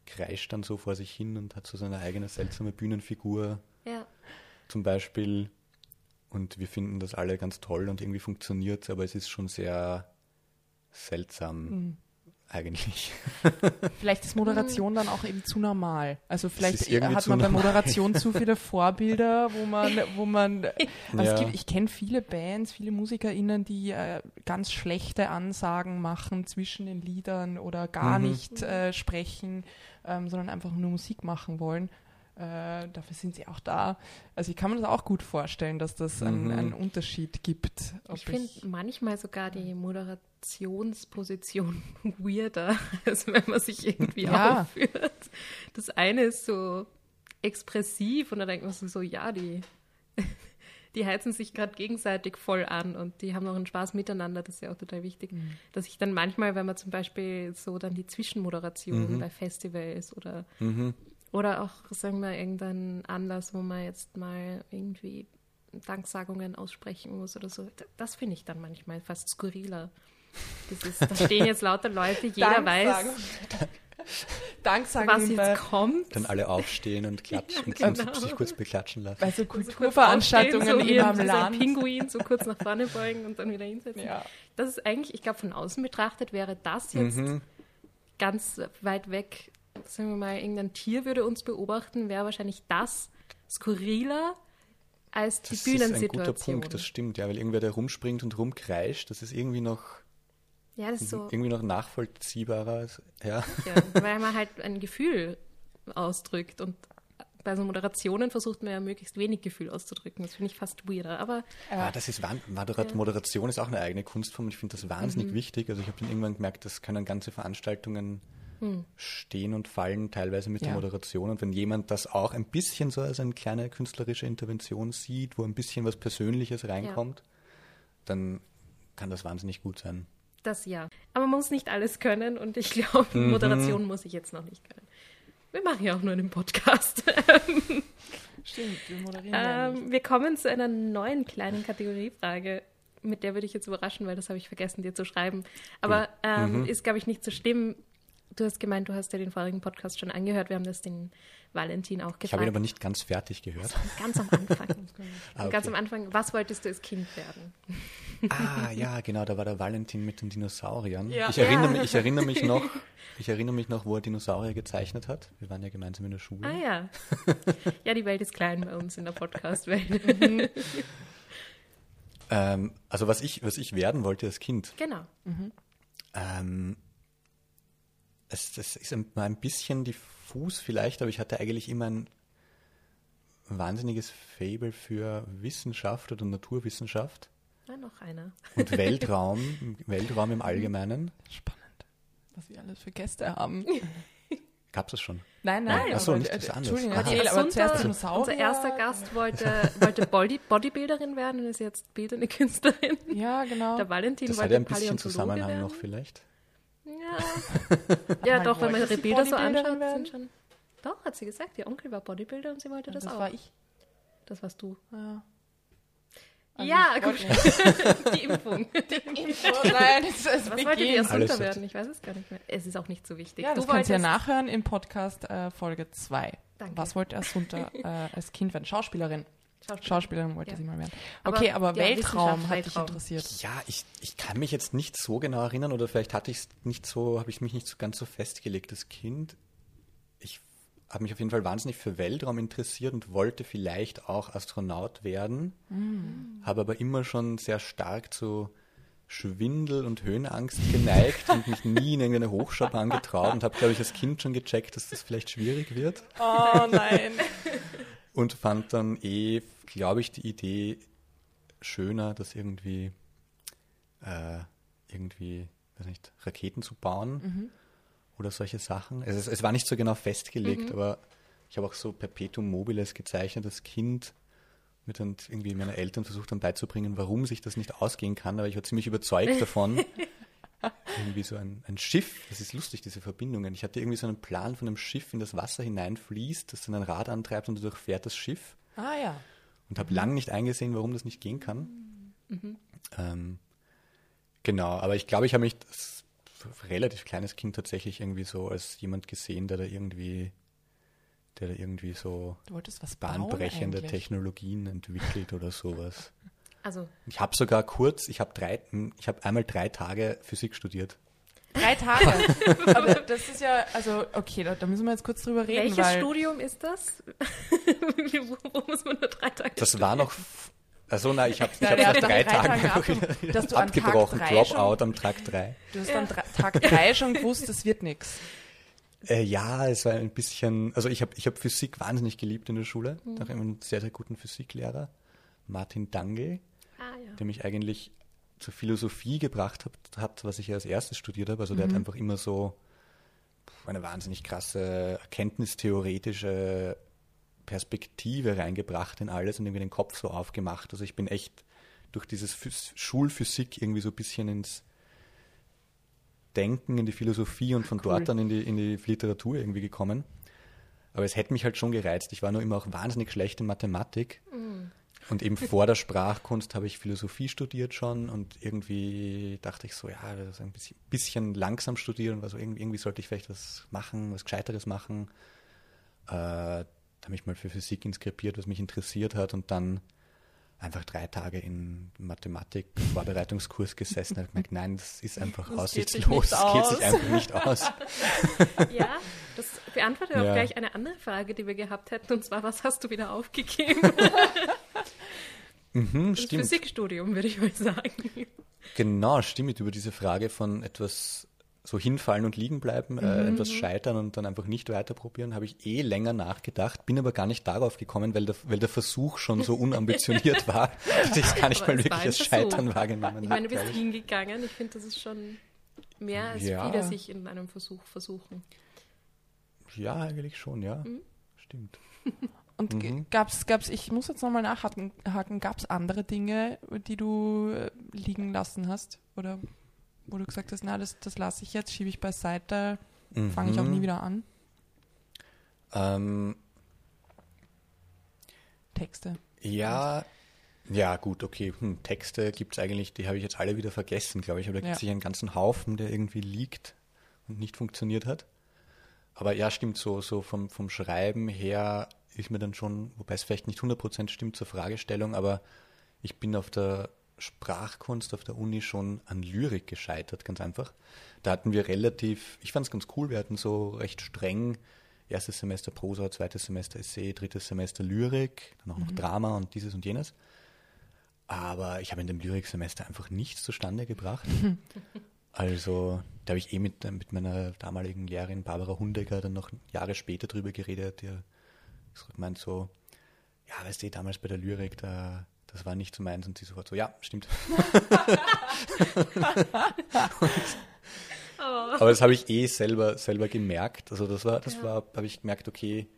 kreischt dann so vor sich hin und hat so seine eigene seltsame Bühnenfigur. ja. Zum Beispiel Und wir finden das alle ganz toll und irgendwie funktioniert aber es ist schon sehr seltsam Mhm. eigentlich. Vielleicht ist Moderation dann auch eben zu normal. Also vielleicht hat man bei. Moderation zu viele Vorbilder, wo man, wo man, also Ja. es gibt, ich kenne viele Bands, viele MusikerInnen, die äh, ganz schlechte Ansagen machen zwischen den Liedern oder gar Mhm. nicht äh, sprechen, ähm, sondern einfach nur Musik machen wollen. Äh, dafür sind sie auch da. Also ich kann mir das auch gut vorstellen, dass das einen, Mhm. einen Unterschied gibt. ob Ich finde manchmal sogar die Moderationsposition weirder, als wenn man sich irgendwie Ja. aufführt. Das eine ist so expressiv und dann denkt man so, ja, die, die heizen sich gerade gegenseitig voll an und die haben auch einen Spaß miteinander, das ist ja auch total wichtig. Mhm. Dass ich dann manchmal, wenn man zum Beispiel so dann die Zwischenmoderation Mhm. bei Festivals oder Mhm. Oder auch, sagen wir, irgendein Anlass, wo man jetzt mal irgendwie Danksagungen aussprechen muss oder so. Das finde ich dann manchmal fast skurriler. Das ist, da stehen jetzt lauter Leute, jeder weiß, Danksagen was bei, jetzt kommt. Dann alle aufstehen und klatschen Ja, und genau. sich kurz beklatschen lassen. bei so So kurz Kulturveranstaltungen so ein- am Land. Pinguin, so kurz nach vorne beugen und dann wieder hinsetzen. Ja. Das ist eigentlich, ich glaube, von außen betrachtet wäre das jetzt Mhm. ganz weit weg, sagen wir mal, irgendein Tier würde uns beobachten, wäre wahrscheinlich das skurriler als die Das ist ein Bühnensituation. guter Punkt, das stimmt, ja, weil irgendwer, der rumspringt und rumkreischt, das ist irgendwie noch, ja, das ist so, irgendwie noch nachvollziehbarer. Ja. ja, weil man halt ein Gefühl ausdrückt und bei so Moderationen versucht man ja möglichst wenig Gefühl auszudrücken. Das finde ich fast weirder, aber Ah, das ist Moderation ist auch eine eigene Kunstform. Ich finde das wahnsinnig Mhm. wichtig. Also ich habe dann irgendwann gemerkt, das können ganze Veranstaltungen Hm. stehen und fallen, teilweise mit der Ja. Moderation. Und wenn jemand das auch ein bisschen so als eine kleine künstlerische Intervention sieht, wo ein bisschen was Persönliches reinkommt, dann kann das wahnsinnig gut sein. das ja. Aber man muss nicht alles können und ich glaube, Mhm. Moderation muss ich jetzt noch nicht können. Wir machen ja auch nur einen Podcast. Stimmt, wir moderieren ja nicht. Ähm, wir kommen zu einer neuen kleinen Kategoriefrage. Mit der würde ich jetzt überraschen, weil das habe ich vergessen, dir zu schreiben. Aber ähm, ist, glaube ich, nicht so schlimm. Du hast gemeint, du hast ja den vorigen Podcast schon angehört. Wir haben das den Valentin auch Ich habe ihn gefragt. aber nicht ganz fertig gehört. Ganz am Anfang. Ah, Ganz okay. am Anfang, was wolltest du als Kind werden? Ah, ja, genau, da war der Valentin mit den Dinosauriern. Ja. Ich, erinnere Ja. mich, ich erinnere mich noch, ich erinnere mich noch, wo er Dinosaurier gezeichnet hat. Wir waren ja gemeinsam in der Schule. Ah ja. Ja, die Welt ist klein bei uns in der Podcast-Welt. Ähm, also was ich, was ich werden wollte als Kind, genau. ähm, es, das ist ein, mal ein bisschen diffus vielleicht, aber ich hatte eigentlich immer ein wahnsinniges Fable für Wissenschaft oder Naturwissenschaft Ah, noch einer. und Weltraum, Weltraum im Allgemeinen. Spannend, was wir alles für Gäste haben. Gab es schon? Nein, nein. Ach so, aber, nicht äh, das andere. Entschuldigung, erzähl, aber zuerst Dinosaurier. unser erster Gast wollte, wollte Body, Bodybuilderin werden und ist jetzt bildende Künstlerin. Ja, genau. Der Valentin Das hat wollte ja ein bisschen Zusammenhang werden. noch vielleicht. Ja, ja doch, wenn man ihre Bilder so anschaut, werden? sind schon... Doch, hat sie gesagt, ihr Onkel war Bodybuilder und sie wollte das, das auch. war ich. Das warst du. Ja, Also ja, gut. wollte Die Impfung. Nein, es, es Was wollte die beginnt. Alles Assunta jetzt. werden? Ich weiß es gar nicht mehr. Es ist auch nicht so wichtig. Ja, du das kannst du ja wolltest- nachhören in Podcast äh, Folge 2. Danke. Was wollte Assunta äh, als Kind werden? Schauspielerin. Schauspielerin. Schauspielerin wollte Ja. sie mal werden. Aber, Okay, aber, ja, Weltraum hat dich interessiert. Ja, ich, ich kann mich jetzt nicht so genau erinnern oder vielleicht hatte ich es nicht so, habe ich mich nicht so ganz so festgelegt. Das Kind, ich habe mich auf jeden Fall wahnsinnig für Weltraum interessiert und wollte vielleicht auch Astronaut werden, habe aber immer schon sehr stark zu Schwindel und Höhenangst geneigt und mich nie in irgendeine Hochschaubahn getraut und habe, glaube ich, als Kind schon gecheckt, dass das vielleicht schwierig wird. Oh nein. Und fand dann eh, glaube ich, die Idee schöner, das irgendwie, äh, irgendwie, weiß nicht, Raketen zu bauen oder solche Sachen. Es, es war nicht so genau festgelegt, aber ich habe auch so Perpetuum mobiles gezeichnet, das Kind mir dann irgendwie meine Eltern versucht dann beizubringen, warum sich das nicht ausgehen kann, aber ich war ziemlich überzeugt davon. Irgendwie so ein, ein Schiff, das ist lustig, diese Verbindungen. Ich hatte irgendwie so einen Plan von einem Schiff in das Wasser hineinfließt, das dann ein Rad antreibt und dadurch fährt das Schiff Ah ja. und habe lang nicht eingesehen, warum das nicht gehen kann. Ähm, genau, aber ich glaube, ich habe mich als relativ kleines Kind tatsächlich irgendwie so als jemand gesehen, der da irgendwie, der da irgendwie so bahnbrechende. Technologien entwickelt oder sowas. Also Ich habe sogar kurz, ich habe drei, ich habe einmal drei Tage Physik studiert. Drei Tage. Aber das ist ja, also okay, da, da müssen wir jetzt kurz drüber reden, welches weil Studium ist das? wo, wo muss man nur drei Tage Das war noch, also nein, ich habe ich Ja, nach drei drei Tagen Tag abgebrochen, drei Dropout am Tag drei. du hast dann dra- Tag drei schon gewusst, das wird nichts. Äh, ja, es war ein bisschen, also ich habe ich hab Physik wahnsinnig geliebt in der Schule. Mhm. Da hatte ich einen sehr, sehr guten Physiklehrer, Martin Dangel, ja. der mich eigentlich zur Philosophie gebracht hat, hat was ich ja als erstes studiert habe. Also der Mhm. hat einfach immer so eine wahnsinnig krasse erkenntnistheoretische Perspektive reingebracht in alles und irgendwie den Kopf so aufgemacht. Also ich bin echt durch dieses Phys Schulphysik irgendwie so ein bisschen ins Denken, in die Philosophie und von Cool. dort dann in die, in die Literatur irgendwie gekommen. Aber es hätte mich halt schon gereizt. Ich war nur immer auch wahnsinnig schlecht in Mathematik. Und eben vor der Sprachkunst habe ich Philosophie studiert schon und irgendwie dachte ich so, ja, das ist ein bisschen, bisschen langsam studieren und war so, irgendwie, irgendwie sollte ich vielleicht was machen, was Gescheiteres machen. Äh, da habe ich mal für Physik inskribiert, was mich interessiert hat und dann einfach drei Tage in Mathematik-Vorbereitungskurs gesessen und habe gemerkt, nein, das ist einfach Das geht sich aussichtslos, geht aus. sich einfach nicht aus. Ja, das beantwortet auch Ja. gleich eine andere Frage, die wir gehabt hätten, und zwar, was hast du wieder aufgegeben? Mhm, Das stimmt. Physikstudium, würde ich mal sagen. Genau, stimmt, über diese Frage von etwas so hinfallen und liegen bleiben, äh, etwas scheitern und dann einfach nicht weiter probieren, habe ich eh länger nachgedacht, bin aber gar nicht darauf gekommen, weil der, weil der Versuch schon so unambitioniert war, dass ich es gar nicht Aber mal wirklich als. Scheitern wahrgenommen Ich meine, du habe. bist hingegangen. Ich finde, das ist schon mehr als Ja. viele sich in einem Versuch versuchen. Ja, eigentlich schon, ja. Mhm. Stimmt. Und Mhm. gab's, gab's, ich muss jetzt nochmal nachhaken, haken, gab's andere Dinge, die du äh, liegen lassen hast? Oder wo du gesagt hast, na, das, das lasse ich jetzt, schiebe ich beiseite, fange ich auch Mhm. nie wieder an? Ähm, Texte. Ja, ja, gut, okay. Hm, Texte gibt es eigentlich, die habe ich jetzt alle wieder vergessen, glaube ich. Aber da gibt Ja. es sicher einen ganzen Haufen, der irgendwie liegt und nicht funktioniert hat. Aber ja, stimmt, so, so vom, vom Schreiben her ist mir dann schon, wobei es vielleicht nicht 100% stimmt zur Fragestellung, aber ich bin auf der Sprachkunst auf der Uni schon an Lyrik gescheitert, ganz einfach. Da hatten wir relativ, ich fand es ganz cool, wir hatten so recht streng erstes Semester Prosa, zweites Semester Essay, drittes Semester Lyrik, dann auch noch Drama und dieses und jenes. Aber ich habe in dem Lyriksemester einfach nichts zustande gebracht. Also, da habe ich eh mit, mit meiner damaligen Lehrerin Barbara Hundegger dann noch Jahre später drüber geredet. Die hat gemeint so, ja, weißt du, damals bei der Lyrik, da, das war nicht so meins. Und sie sofort so, ja, stimmt. Aber das habe ich eh selber, selber gemerkt. Also das war, das Ja. war, habe ich gemerkt, okay,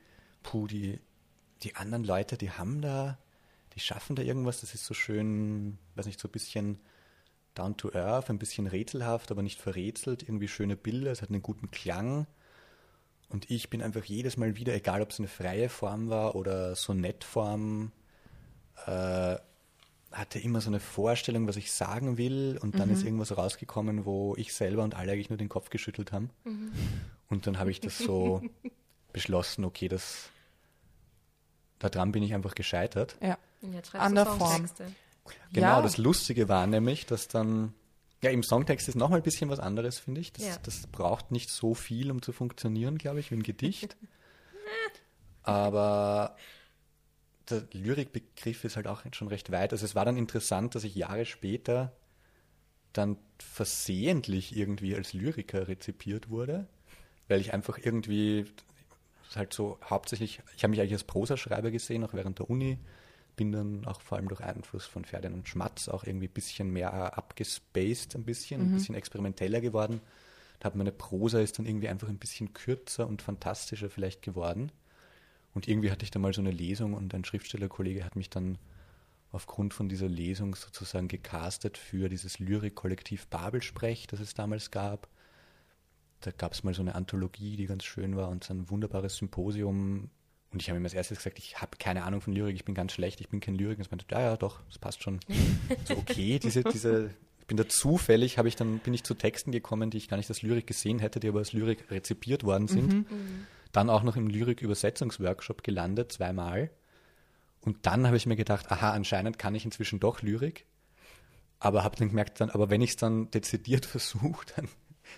puh, die, die anderen Leute, die haben da, die schaffen da irgendwas, das ist so schön, weiß nicht, so ein bisschen down to earth, ein bisschen rätselhaft, aber nicht verrätselt, irgendwie schöne Bilder, es hat einen guten Klang. Und ich bin einfach jedes Mal wieder, egal ob es eine freie Form war oder Sonettform, äh, hatte immer so eine Vorstellung, was ich sagen will, und dann ist irgendwas rausgekommen, wo ich selber und alle eigentlich nur den Kopf geschüttelt haben. Und dann habe ich das so beschlossen, okay, das daran bin ich einfach gescheitert. Ja. An der Form. Genau, Ja. das Lustige war nämlich, dass dann, ja, im Songtext ist nochmal ein bisschen was anderes, finde ich. Das, Ja. das braucht nicht so viel, um zu funktionieren, glaube ich, wie ein Gedicht. Aber der Lyrikbegriff ist halt auch schon recht weit. Also es war dann interessant, dass ich Jahre später dann versehentlich irgendwie als Lyriker rezipiert wurde, weil ich einfach irgendwie halt so hauptsächlich, ich habe mich eigentlich als Prosaschreiber gesehen, auch während der Uni, bin dann auch vor allem durch Einfluss von Ferdinand Schmatz auch irgendwie ein bisschen mehr abgespaced, ein bisschen, ein bisschen experimenteller geworden. Da hat meine Prosa ist dann irgendwie einfach ein bisschen kürzer und fantastischer vielleicht geworden. Und irgendwie hatte ich da mal so eine Lesung und ein Schriftstellerkollege hat mich dann aufgrund von dieser Lesung sozusagen gecastet für dieses Lyrik-Kollektiv Babelsprech, das es damals gab. Da gab es mal so eine Anthologie, die ganz schön war und so ein wunderbares Symposium. Und ich habe ihm als erstes gesagt, ich habe keine Ahnung von Lyrik, ich bin ganz schlecht, ich bin kein Lyrik. Und er meinte, ja, ja, doch, das passt schon. so, okay, diese, diese, ich bin da zufällig, habe ich dann, bin ich zu Texten gekommen, die ich gar nicht als Lyrik gesehen hätte, die aber als Lyrik rezipiert worden sind. dann auch noch im Lyrik-Übersetzungsworkshop gelandet, zweimal. Und dann habe ich mir gedacht, aha, anscheinend kann ich inzwischen doch Lyrik. Aber habe dann gemerkt, dann, aber wenn ich es dann dezidiert versuche, dann,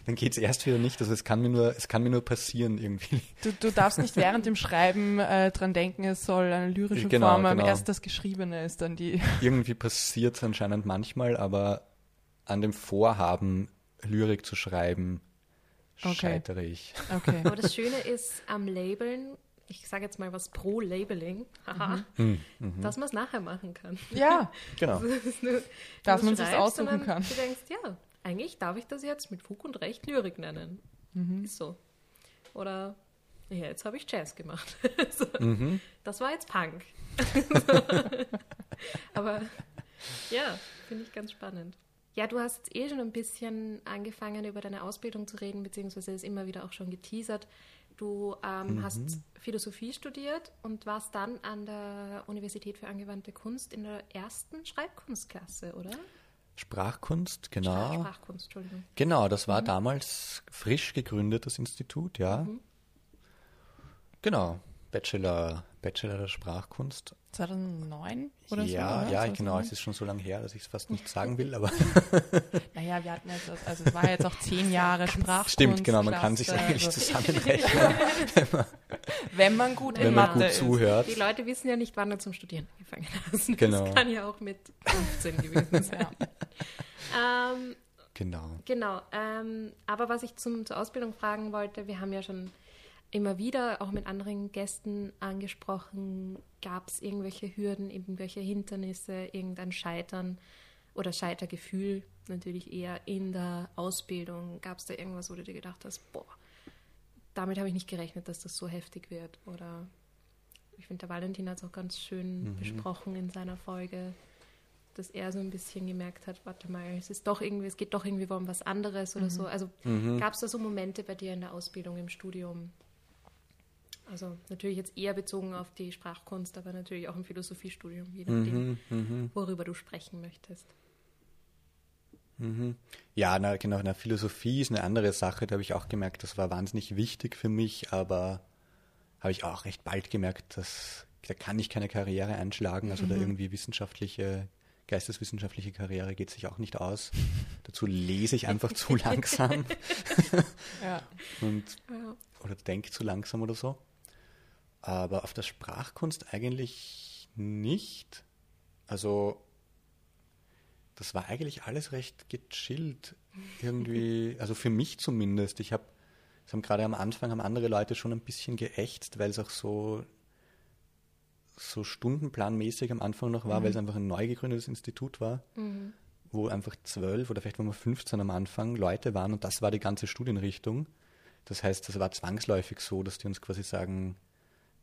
dann geht es erst wieder nicht. Also es kann mir nur, es kann mir nur passieren irgendwie. Du, du darfst nicht während dem Schreiben äh, dran denken, es soll eine lyrische Genau, Form haben. genau. Erst das Geschriebene ist dann die. Irgendwie passiert es anscheinend manchmal, aber an dem Vorhaben, Lyrik zu schreiben, Okay. scheitere ich. Okay. Aber das Schöne ist am Labeln, ich sage jetzt mal was pro Labeling, haha, Mhm. dass man es nachher machen kann. Ja, Genau. Nur- Dass man schreibst aussuchen und dann kann. Du denkst, ja, eigentlich darf ich das jetzt mit Fug und Recht Lyrik nennen. Mhm. Ist so. Oder, ja, jetzt habe ich Jazz gemacht. so, Mhm. Das war jetzt Punk. Aber ja, finde ich ganz spannend. Ja, du hast jetzt eh schon ein bisschen angefangen, über deine Ausbildung zu reden, beziehungsweise es immer wieder auch schon geteasert. Du ähm, hast Philosophie studiert und warst dann an der Universität für angewandte Kunst in der ersten Schreibkunstklasse, oder? Sprachkunst, Sprach- genau. Sprachkunst, Entschuldigung. Genau, das war damals frisch gegründetes Institut, ja. Genau, Bachelor, Bachelor der Sprachkunst. 2009 oder so? ja, oder? ja, 2009? genau, es ist schon so lange her, dass ich es fast nicht sagen will, aber Naja, wir hatten jetzt, also es war jetzt auch zehn Jahre Sprachkunst. stimmt, genau, man kann sich eigentlich also, zusammenrechnen, Wenn man gut wenn in man Mathe gut ist. zuhört. Die Leute wissen ja nicht, wann du zum Studieren angefangen hast. Das Genau. kann ja auch mit 15 gewesen sein. Ja. Ähm, Genau. Genau, ähm, aber was ich zum, zur Ausbildung fragen wollte, wir haben ja schon immer wieder auch mit anderen Gästen angesprochen, gab es irgendwelche Hürden, irgendwelche Hindernisse, irgendein Scheitern oder Scheitergefühl natürlich eher in der Ausbildung? Gab es da irgendwas, wo du dir gedacht hast, boah, damit habe ich nicht gerechnet, dass das so heftig wird? Oder ich finde, der Valentin hat es auch ganz schön besprochen in seiner Folge, dass er so ein bisschen gemerkt hat, warte mal, es ist doch irgendwie, es geht doch irgendwie um was anderes oder so. Also gab es da so Momente bei dir in der Ausbildung, im Studium? Also natürlich jetzt eher bezogen auf die Sprachkunst, aber natürlich auch im Philosophiestudium, je nachdem, Mhm, mhm, worüber du sprechen möchtest. mhm. Ja, na, genau, na, Philosophie ist eine andere Sache, da habe ich auch gemerkt, das war wahnsinnig wichtig für mich, aber habe ich auch recht bald gemerkt, dass da kann ich keine Karriere einschlagen, also da irgendwie wissenschaftliche, geisteswissenschaftliche Karriere geht sich auch nicht aus. Dazu lese ich einfach zu langsam Ja. und Ja. oder denke zu langsam oder so. Aber auf der Sprachkunst eigentlich nicht. Also das war eigentlich alles recht gechillt. Irgendwie, also für mich zumindest. Ich habe, es haben gerade am Anfang haben andere Leute schon ein bisschen geächtzt, weil es auch so so stundenplanmäßig am Anfang noch war, weil es einfach ein neu gegründetes Institut war, wo einfach zwölf oder vielleicht waren wir 15 am Anfang Leute waren und das war die ganze Studienrichtung. Das heißt, das war zwangsläufig so, dass die uns quasi sagen,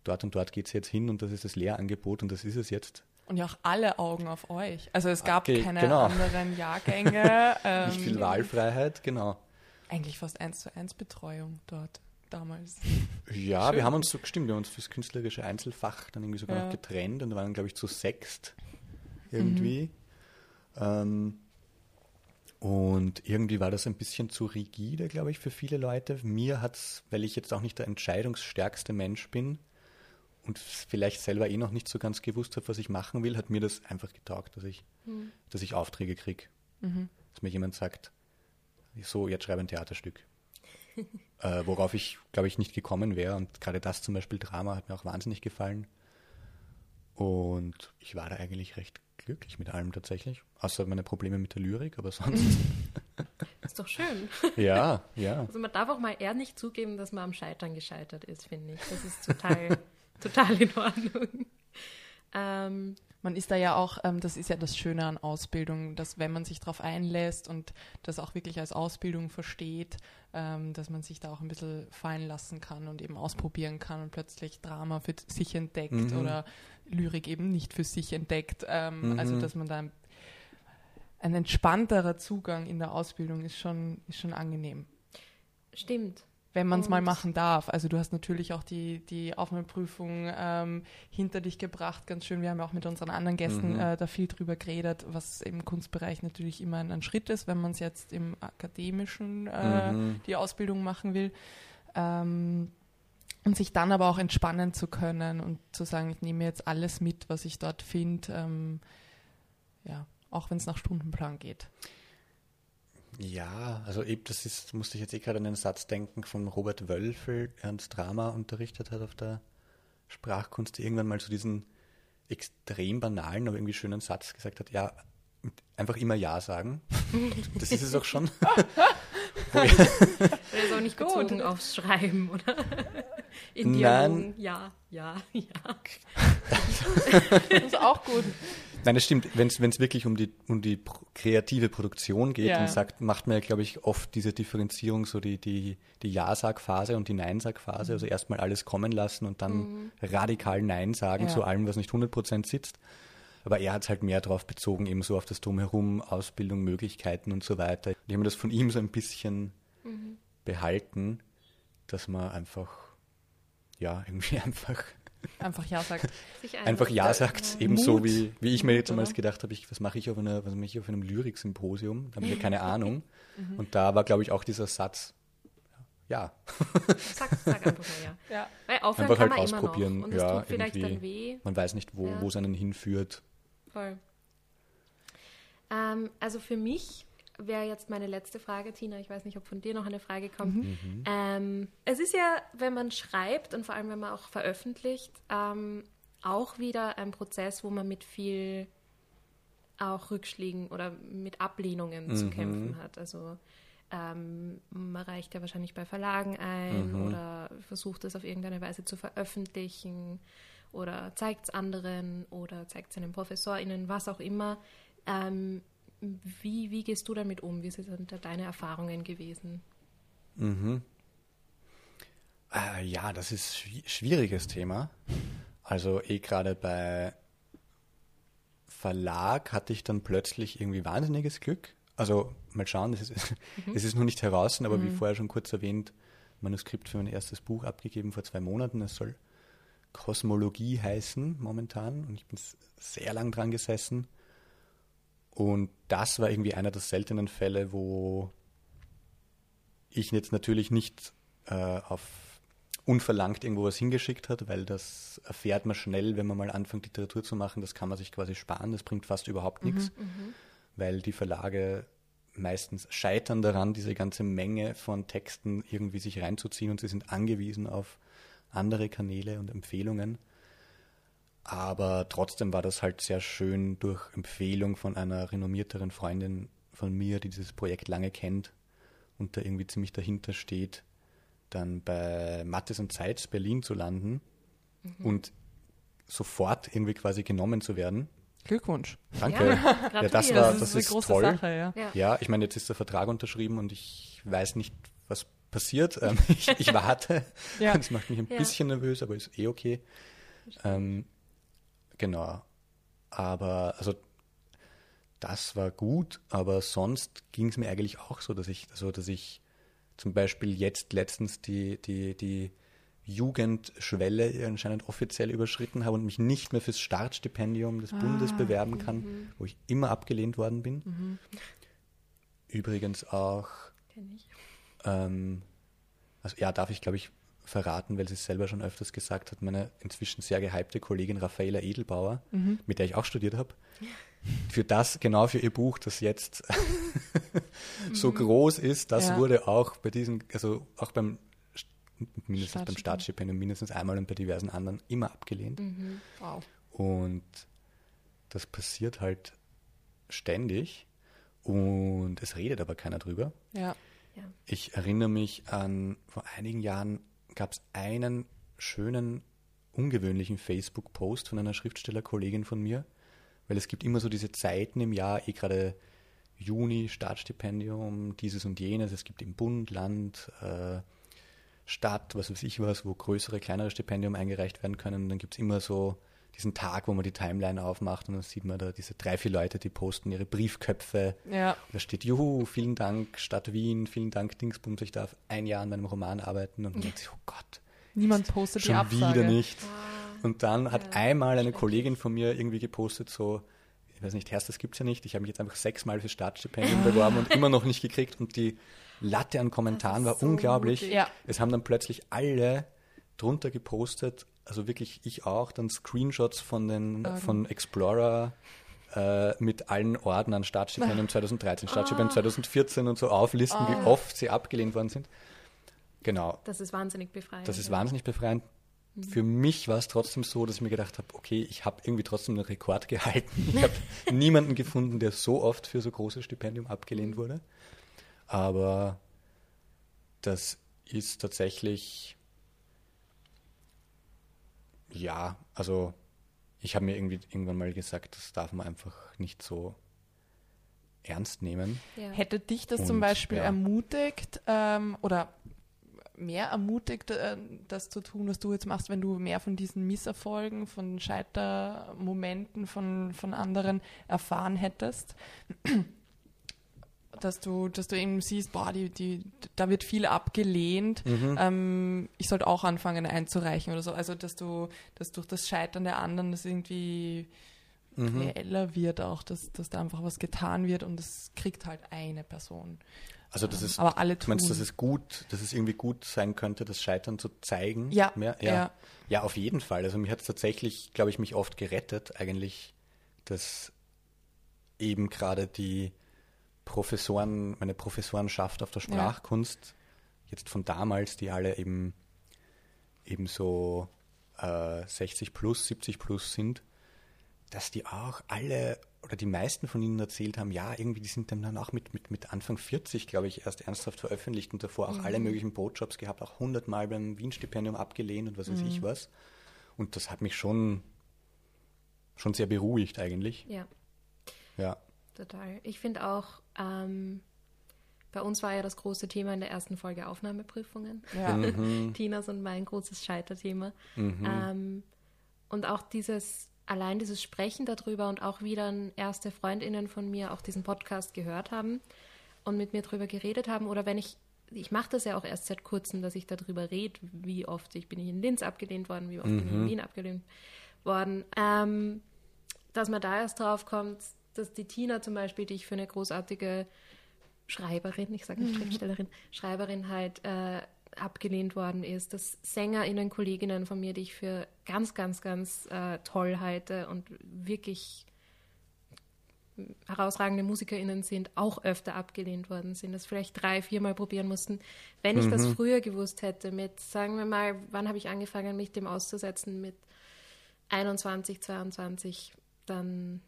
dort und dort geht es jetzt hin und das ist das Lehrangebot und das ist es jetzt. Und ja auch alle Augen auf euch. Also es gab Okay, keine genau. anderen Jahrgänge. Ähm, Nicht viel Wahlfreiheit, genau. Eigentlich fast eins zu eins Betreuung dort damals. Ja, Schön. wir haben uns so gestimmt, wir haben uns fürs künstlerische Einzelfach dann irgendwie sogar Ja. noch getrennt und waren, glaube ich, zu sechst irgendwie. Ähm, und irgendwie war das ein bisschen zu rigide, glaube ich, für viele Leute. Mir hat es, weil ich jetzt auch nicht der entscheidungsstärkste Mensch bin und vielleicht selber eh noch nicht so ganz gewusst habe, was ich machen will, hat mir das einfach getaugt, dass ich, dass ich Aufträge kriege. Dass mir jemand sagt, so, jetzt schreibe ein Theaterstück. äh, worauf ich, glaube ich, nicht gekommen wäre. Und gerade das zum Beispiel Drama hat mir auch wahnsinnig gefallen. Und ich war da eigentlich recht glücklich mit allem tatsächlich. Außer meine Probleme mit der Lyrik, aber sonst. Ist doch schön. ja, ja. Also man darf auch mal eher nicht zugeben, dass man am Scheitern gescheitert ist, finde ich. Das ist total, total in Ordnung. Ähm, Man ist da ja auch, ähm, das ist ja das Schöne an Ausbildung, dass wenn man sich darauf einlässt und das auch wirklich als Ausbildung versteht, ähm, dass man sich da auch ein bisschen fallen lassen kann und eben ausprobieren kann und plötzlich Drama für sich entdeckt Mhm. oder Lyrik eben nicht für sich entdeckt. Ähm, Also Mhm. dass man da ein, ein entspannterer Zugang in der Ausbildung ist schon, ist schon angenehm. stimmt. Wenn man es mal machen darf. Also du hast natürlich auch die, die Aufnahmeprüfung ähm, hinter dich gebracht, ganz schön. Wir haben ja auch mit unseren anderen Gästen Mhm. äh, da viel drüber geredet, was im Kunstbereich natürlich immer ein, ein Schritt ist, wenn man es jetzt im akademischen äh, Mhm. die Ausbildung machen will. Ähm, und sich dann aber auch entspannen zu können und zu sagen, ich nehme jetzt alles mit, was ich dort finde, ähm, ja, auch wenn es nach Stundenplan geht. Ja, also eben, das ist, musste ich jetzt eh gerade an den Satz denken von Robert Wölfel, der uns Drama unterrichtet hat auf der Sprachkunst, der irgendwann mal so diesen extrem banalen, aber irgendwie schönen Satz gesagt hat, ja, einfach immer Ja sagen. Das ist es auch schon. Oder ist auch nicht bezogen aufs Schreiben, oder? In Dialogen, ja, ja, ja. das ist auch gut. Nein, das stimmt. Wenn es wirklich um die, um die kreative Produktion geht, Ja. dann sagt, macht man ja, glaube ich, oft diese Differenzierung, so die, die, die Ja-Sag-Phase und die Nein-Sag-Phase. Also erstmal alles kommen lassen und dann radikal Nein sagen Ja. zu allem, was nicht 100% sitzt. Aber er hat es halt mehr darauf bezogen, eben so auf das Drumherum, Ausbildung, Möglichkeiten und so weiter. Und ich habe mir das von ihm so ein bisschen behalten, dass man einfach, ja, irgendwie einfach Einfach Ja sagt. Sich einfach Ja sagt, ebenso wie, wie ich mir jetzt damals gedacht habe, ich, was mache ich auf einer, was mache ich auf einem Lyrik-Symposium? Da habe ich ja keine Ahnung. Mhm. Und da war, glaube ich, auch dieser Satz, ja, Sag, sag einfach mal ja. Ja. Weil aufhören Einfach kann halt man ausprobieren, immer noch. Und es ja, tut vielleicht irgendwie. dann weh. man weiß nicht, wo Ja. wo es einen hinführt. Voll. Ähm, also für mich wäre jetzt meine letzte Frage, Tina. Ich weiß nicht, ob von dir noch eine Frage kommt. Mhm. Ähm, es ist ja, wenn man schreibt und vor allem, wenn man auch veröffentlicht, ähm, auch wieder ein Prozess, wo man mit viel auch Rückschlägen oder mit Ablehnungen zu kämpfen hat. Also ähm, man reicht ja wahrscheinlich bei Verlagen ein oder versucht es auf irgendeine Weise zu veröffentlichen oder zeigt es anderen oder zeigt es seinen ProfessorInnen, was auch immer. Ähm, wie, wie gehst du damit um? Wie sind da deine Erfahrungen gewesen? Äh, ja, das ist schwi- schwieriges Thema. Also eh gerade bei Verlag hatte ich dann plötzlich irgendwie wahnsinniges Glück. Also mal schauen, es ist, es ist noch nicht heraus, aber wie vorher schon kurz erwähnt, Manuskript für mein erstes Buch abgegeben vor zwei Monaten. Es soll Kosmologie heißen momentan und ich bin sehr lang dran gesessen. Und das war irgendwie einer der seltenen Fälle, wo ich jetzt natürlich nicht äh, auf unverlangt irgendwo was hingeschickt hat, weil das erfährt man schnell, wenn man mal anfängt, Literatur zu machen. Das kann man sich quasi sparen, das bringt fast überhaupt nichts, weil die Verlage meistens scheitern daran, diese ganze Menge von Texten irgendwie sich reinzuziehen und sie sind angewiesen auf andere Kanäle und Empfehlungen. Aber trotzdem war das halt sehr schön durch Empfehlung von einer renommierteren Freundin von mir, die dieses Projekt lange kennt und da irgendwie ziemlich dahinter steht, dann bei Mattes und Zeitz Berlin zu landen und sofort irgendwie quasi genommen zu werden. Glückwunsch. Danke. Ja, Ja, das war, Das, das ist eine ist große toll. Sache, ja. Ja. Ja, ich meine, jetzt ist der Vertrag unterschrieben und ich weiß nicht, was passiert. Ähm, ich, ich warte. Ja. Das macht mich ein Ja. bisschen nervös, aber ist eh okay. Ähm, genau. Aber, also, das war gut, aber sonst ging es mir eigentlich auch so, dass ich, also, dass ich zum Beispiel jetzt letztens die, die, die Jugendschwelle anscheinend offiziell überschritten habe und mich nicht mehr fürs Startstipendium des Bundes bewerben kann, wo ich immer abgelehnt worden bin. Übrigens auch, Kenn ich. ähm, also ja, darf ich glaube ich verraten, weil sie es selber schon öfters gesagt hat, meine inzwischen sehr gehypte Kollegin Raffaela Edelbauer, mit der ich auch studiert habe, für das, genau für ihr Buch, das jetzt so groß ist, das Ja. wurde auch bei diesem, also auch beim St- mindestens beim Startstipendium. Startstipendium mindestens einmal und bei diversen anderen immer abgelehnt. Wow. Und das passiert halt ständig und es redet aber keiner drüber. Ja. Ja. Ich erinnere mich an, vor einigen Jahren gab es einen schönen, ungewöhnlichen Facebook-Post von einer Schriftstellerkollegin von mir, weil es gibt immer so diese Zeiten im Jahr, eh gerade Juni, Startstipendium, dieses und jenes, es gibt im Bund, Land, äh, Stadt, was weiß ich was, wo größere, kleinere Stipendien eingereicht werden können. Dann gibt es immer so diesen Tag, wo man die Timeline aufmacht und dann sieht man da diese drei, vier Leute, die posten ihre Briefköpfe Ja. da steht, juhu, vielen Dank, Stadt Wien, vielen Dank, Dingsbums, ich darf ein Jahr an meinem Roman arbeiten. Und man denkt sich, oh Gott, Niemand postet die schon Absage. wieder nicht. Ah, Und dann hat Ja, einmal eine. Kollegin von mir irgendwie gepostet, so, ich weiß nicht, Herst, das gibt's ja nicht. Ich habe mich jetzt einfach sechsmal für Startstipendium beworben und immer noch nicht gekriegt. Und die Latte an Kommentaren war so unglaublich. Ja. Es haben dann plötzlich alle drunter gepostet, also wirklich ich auch, dann Screenshots von den Ah, von Explorer äh, mit allen Orden an Staatsstipendien 2013, Staatsstipendien 2014 und so auflisten, Ah. wie oft sie abgelehnt worden sind. Genau, Das ist wahnsinnig befreiend. das ist wahnsinnig befreiend. Für mich war es trotzdem so, dass ich mir gedacht habe, okay, ich habe irgendwie trotzdem einen Rekord gehalten. Ich habe niemanden gefunden, der so oft für so großes Stipendium abgelehnt wurde. Aber das ist tatsächlich, ja, also ich habe mir irgendwie irgendwann mal gesagt, das darf man einfach nicht so ernst nehmen. Ja. Hätte dich das zum Und, Beispiel ja. ermutigt ähm, oder mehr ermutigt, äh, das zu tun, was du jetzt machst, wenn du mehr von diesen Misserfolgen, von Scheitermomenten von, von anderen erfahren hättest? Dass du, dass du eben siehst, boah, die, die, da wird viel abgelehnt. Mhm. Ähm, ich sollte auch anfangen einzureichen oder so. Also, dass du, dass durch das Scheitern der anderen das irgendwie Mhm. reeller wird auch, dass, dass da einfach was getan wird und das kriegt halt eine Person. Also das ist, Aber alle du meinst, tun. dass es gut, dass es irgendwie gut sein könnte, das Scheitern zu zeigen? Ja, mehr? ja. ja. Ja, auf jeden Fall. Also mir hat es tatsächlich, glaube ich, mich oft gerettet, eigentlich, dass eben gerade die Professoren, meine Professorenschaft auf der Sprachkunst, jetzt von damals, die alle eben, eben so äh, 60 plus, 70 plus sind, dass die auch alle oder die meisten von ihnen erzählt haben, ja, irgendwie, die sind dann auch mit, mit, mit Anfang 40, glaube ich, erst ernsthaft veröffentlicht und davor auch alle möglichen Brotjobs gehabt, auch hundertmal beim Wien-Stipendium abgelehnt und was weiß ich was. Und das hat mich schon, schon sehr beruhigt eigentlich. ja, Ja. total. Ich finde auch, ähm, bei uns war ja das große Thema in der ersten Folge Aufnahmeprüfungen. Ja. Mhm. Tinas und mein großes Scheiterthema. Ähm, und auch dieses, allein dieses Sprechen darüber und auch wie dann erste Freundinnen von mir auch diesen Podcast gehört haben und mit mir darüber geredet haben. Oder wenn ich, ich mache das ja auch erst seit kurzem, dass ich darüber rede, wie oft ich bin ich in Linz abgelehnt worden, wie oft bin ich in Wien abgelehnt worden. Ähm, dass man da erst drauf kommt, dass die Tina zum Beispiel, die ich für eine großartige Schreiberin, ich sage nicht Schriftstellerin, Schreiberin halt äh, abgelehnt worden ist, dass SängerInnen, Kolleginnen von mir, die ich für ganz, ganz, ganz äh, toll halte und wirklich herausragende MusikerInnen sind, auch öfter abgelehnt worden sind, das vielleicht drei, viermal probieren mussten. Wenn ich das früher gewusst hätte, mit, sagen wir mal, wann habe ich angefangen, mich dem auszusetzen, mit 21, 22, dann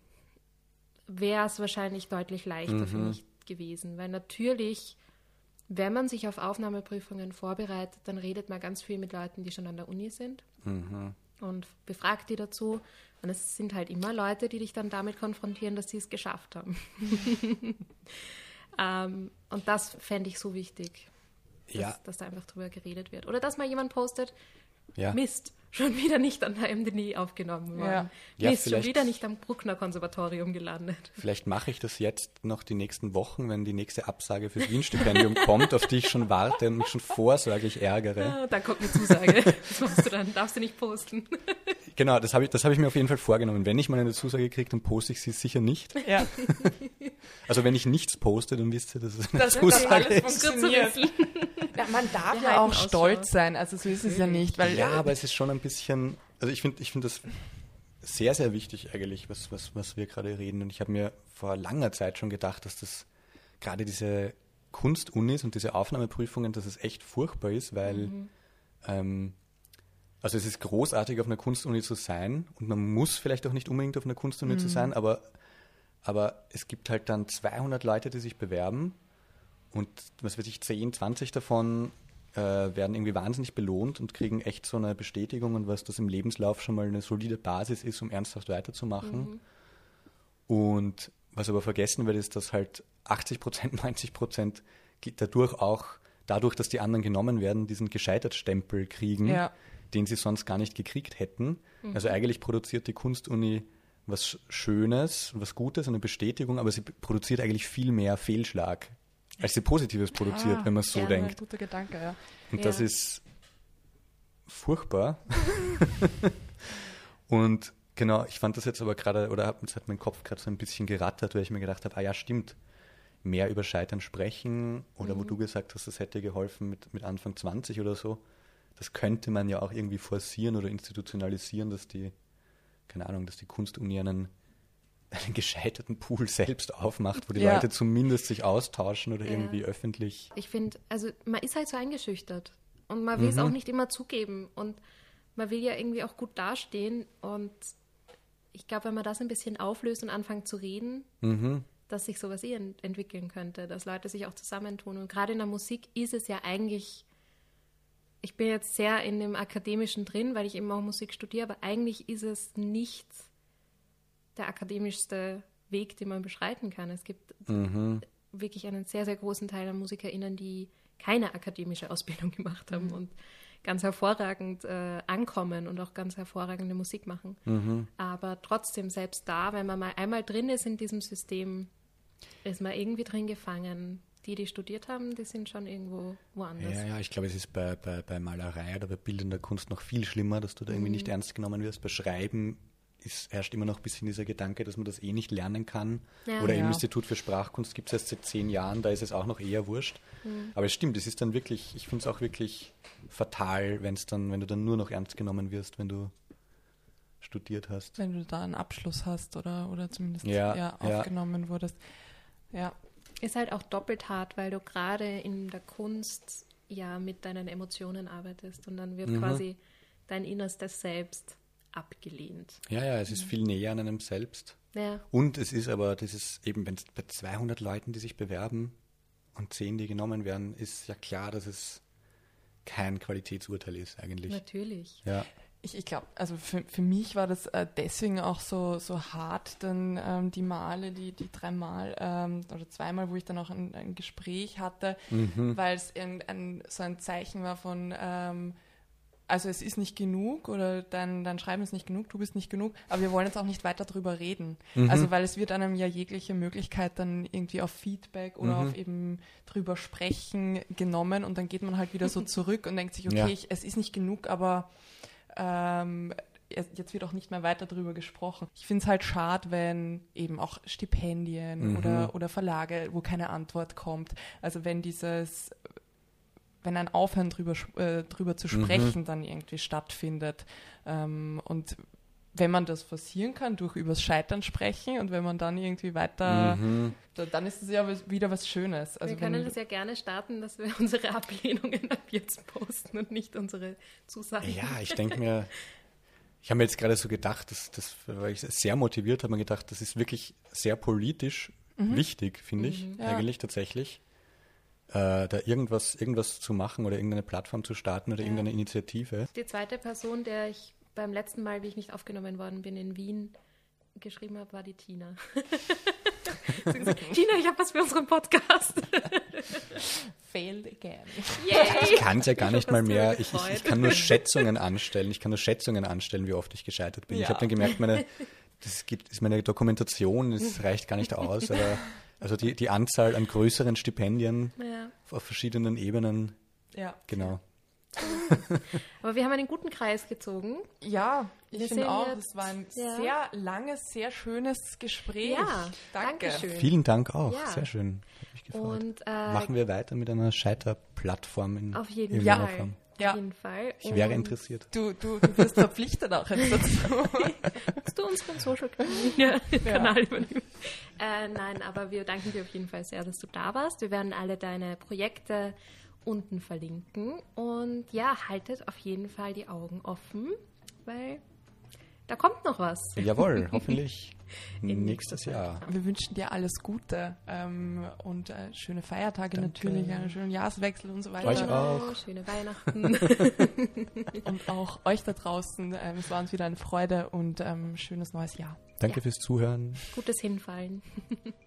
wäre es wahrscheinlich deutlich leichter für mich gewesen. Weil natürlich, wenn man sich auf Aufnahmeprüfungen vorbereitet, dann redet man ganz viel mit Leuten, die schon an der Uni sind und befragt die dazu. Und es sind halt immer Leute, die dich dann damit konfrontieren, dass sie es geschafft haben. ähm, und das fände ich so wichtig, dass, Ja. dass da einfach drüber geredet wird. Oder dass mal jemand postet, Ja. Mist, schon wieder nicht an der MDNI aufgenommen worden. Ja. Ja, Mist, schon wieder nicht am Bruckner Konservatorium gelandet. Vielleicht mache ich das jetzt noch die nächsten Wochen, wenn die nächste Absage fürs Wien-Stipendium kommt, auf die ich schon warte und mich schon vorsorglich ärgere. Ah, Dann kommt eine Zusage. Das machst du dann, darfst du nicht posten. Genau, das habe ich, das habe ich mir auf jeden Fall vorgenommen. Wenn ich mal eine Zusage kriege, dann poste ich sie sicher nicht. Ja, Also wenn ich nichts poste, dann wisst ihr, dass es eine das, das Zusage alles ist. Ja, man darf Wir ja auch Ausschau. stolz sein, also so ist es ja nicht, weil Ja, aber es ist schon ein bisschen, also ich finde ich finde das sehr, sehr wichtig eigentlich, was, was, was wir gerade reden. Und ich habe mir vor langer Zeit schon gedacht, dass das gerade diese Kunstunis und diese Aufnahmeprüfungen, dass es echt furchtbar ist, weil ähm, also es ist großartig, auf einer Kunstuni zu sein. Und man muss vielleicht auch nicht unbedingt auf einer Kunstuni zu sein, aber, aber es gibt halt dann 200 Leute, die sich bewerben. Und was weiß ich, 10, 20 davon äh, werden irgendwie wahnsinnig belohnt und kriegen echt so eine Bestätigung und was das im Lebenslauf schon mal eine solide Basis ist, um ernsthaft weiterzumachen. Und was aber vergessen wird, ist, dass halt 80 Prozent, 90 Prozent dadurch auch, dadurch, dass die anderen genommen werden, diesen Gescheitert-Stempel kriegen, Ja. den sie sonst gar nicht gekriegt hätten. Also eigentlich produziert die Kunstuni was Schönes, was Gutes, eine Bestätigung, aber sie produziert eigentlich viel mehr Fehlschlag, als sie Positives produziert, Ah, wenn man es so ja, denkt. guter Gedanke, ja. Und Ja. das ist furchtbar. und genau, ich fand das jetzt aber gerade, oder es hat mein Kopf gerade so ein bisschen gerattert, weil ich mir gedacht habe, ah ja, stimmt, mehr über Scheitern sprechen oder wo Mhm. du gesagt hast, das hätte geholfen mit, mit Anfang 20 oder so. das könnte man ja auch irgendwie forcieren oder institutionalisieren, dass die, keine Ahnung, dass die Kunstuni einen, einen gescheiterten Pool selbst aufmacht, wo die Ja. Leute zumindest sich austauschen oder Ja. irgendwie öffentlich. Ich finde, also man ist halt so eingeschüchtert und man will es Mhm. auch nicht immer zugeben und man will ja irgendwie auch gut dastehen und ich glaube, wenn man das ein bisschen auflöst und anfängt zu reden, Mhm. dass sich sowas eh ent entwickeln könnte, dass Leute sich auch zusammentun. Und gerade in der Musik ist es ja eigentlich, ich bin jetzt sehr in dem Akademischen drin, weil ich eben auch Musik studiere, aber eigentlich ist es nicht der akademischste Weg, den man beschreiten kann. Es gibt Mhm. wirklich einen sehr, sehr großen Teil an MusikerInnen, die keine akademische Ausbildung gemacht haben und ganz hervorragend äh, ankommen und auch ganz hervorragende Musik machen. Mhm. Aber trotzdem, selbst da, wenn man mal einmal drin ist in diesem System, ist man irgendwie drin gefangen. Die, die studiert haben, die sind schon irgendwo woanders. Ja, ja, ich glaube, es ist bei, bei, bei Malerei oder bei bildender Kunst noch viel schlimmer, dass du da irgendwie Mhm. nicht ernst genommen wirst. Bei Schreiben ist, herrscht immer noch ein bisschen dieser Gedanke, dass man das eh nicht lernen kann. Ja. oder im Ja. Institut für Sprachkunst gibt es erst seit zehn Jahren, da ist es auch noch eher wurscht. Mhm. Aber es stimmt, es ist dann wirklich, ich finde es auch wirklich fatal, wenn es dann, wenn du dann nur noch ernst genommen wirst, wenn du studiert hast. Wenn du da einen Abschluss hast oder, oder zumindest Ja, ja, ja. aufgenommen wurdest. Ja, Ist halt auch doppelt hart, weil du gerade in der Kunst ja mit deinen Emotionen arbeitest und dann wird Mhm. quasi dein innerstes Selbst abgelehnt. Ja, ja, es ist Mhm. viel näher an einem selbst. Ja, Und es ist aber, das ist eben, wenn es bei 200 Leuten, die sich bewerben und 10, die genommen werden, ist ja klar, dass es kein Qualitätsurteil ist eigentlich. natürlich. Ja. ich, ich glaube, also für, für mich war das äh, deswegen auch so, so hart, dann ähm, die Male, die, die dreimal ähm, oder zweimal, wo ich dann auch ein, ein Gespräch hatte, Mhm. weil es ein, ein, so ein Zeichen war von, ähm, also es ist nicht genug oder dein, dein Schreiben ist nicht genug, du bist nicht genug, aber wir wollen jetzt auch nicht weiter drüber reden. Mhm. Also weil es wird einem ja jegliche Möglichkeit dann irgendwie auf Feedback oder Mhm. auf eben drüber sprechen genommen und dann geht man halt wieder so zurück und denkt sich, okay, Ja. ich, es ist nicht genug, aber ähm, jetzt wird auch nicht mehr weiter drüber gesprochen. Ich finde es halt schade, wenn eben auch Stipendien Mhm. oder, oder Verlage, wo keine Antwort kommt. Also wenn dieses, wenn ein Aufhören drüber, äh, drüber zu Mhm. sprechen dann irgendwie stattfindet. Ähm, und wenn man das forcieren kann, durch übers Scheitern sprechen und wenn man dann irgendwie weiter, Mhm. da, dann ist es ja wieder was Schönes. Also wir können wenn, das ja gerne starten, dass wir unsere Ablehnungen ab jetzt posten und nicht unsere Zusagen. Ja, ich denke mir, ich habe mir jetzt gerade so gedacht, dass, dass, weil ich sehr motiviert habe, mir gedacht, das ist wirklich sehr politisch wichtig, finde ich, Mhm. Ja. eigentlich tatsächlich, äh, da irgendwas, irgendwas zu machen oder irgendeine Plattform zu starten oder Ja. irgendeine Initiative. Die zweite Person, der ich beim letzten Mal, wie ich nicht aufgenommen worden bin, in Wien geschrieben habe, war die Tina. Gesagt, Tina, ich habe was für unseren Podcast. failed again. Ich Yay! kann es ja gar Ich nicht mal mehr, ich, ich, ich kann nur Schätzungen anstellen, ich kann nur Schätzungen anstellen, wie oft ich gescheitert bin. Ich Ja. habe dann gemerkt, meine, das gibt, ist meine Dokumentation, das reicht gar nicht aus, aber also die, die Anzahl an größeren Stipendien Ja. auf verschiedenen Ebenen, Ja. genau. Aber wir haben einen guten Kreis gezogen. Ja, Wir ich finde sehen auch, jetzt- es war ein ja. sehr langes, sehr schönes Gespräch. Ja, danke. Dankeschön. Vielen Dank auch, Ja. sehr schön. Hat mich gefreut. Und äh, Machen wir weiter mit einer Scheiterplattform in auf jeden Fall. Form. Ja. Auf jeden Fall. Ich wäre Und interessiert. Du, du, du wirst verpflichtet auch jetzt dazu. Kannst du unseren Social Media Kanal übernehmen? Äh, nein, aber wir danken dir auf jeden Fall sehr, dass du da warst. Wir werden alle deine Projekte unten verlinken. Und ja, haltet auf jeden Fall die Augen offen, weil da kommt noch was. Jawohl, hoffentlich nächstes Jahr. Wir wünschen dir alles Gute ähm, und äh, schöne Feiertage Danke. natürlich, einen schönen Jahreswechsel und so weiter. Euch auch. Schöne Weihnachten. Und auch euch da draußen. Ähm, es war uns wieder eine Freude und ähm, schönes neues Jahr. Danke fürs Zuhören. Gutes Hinfallen.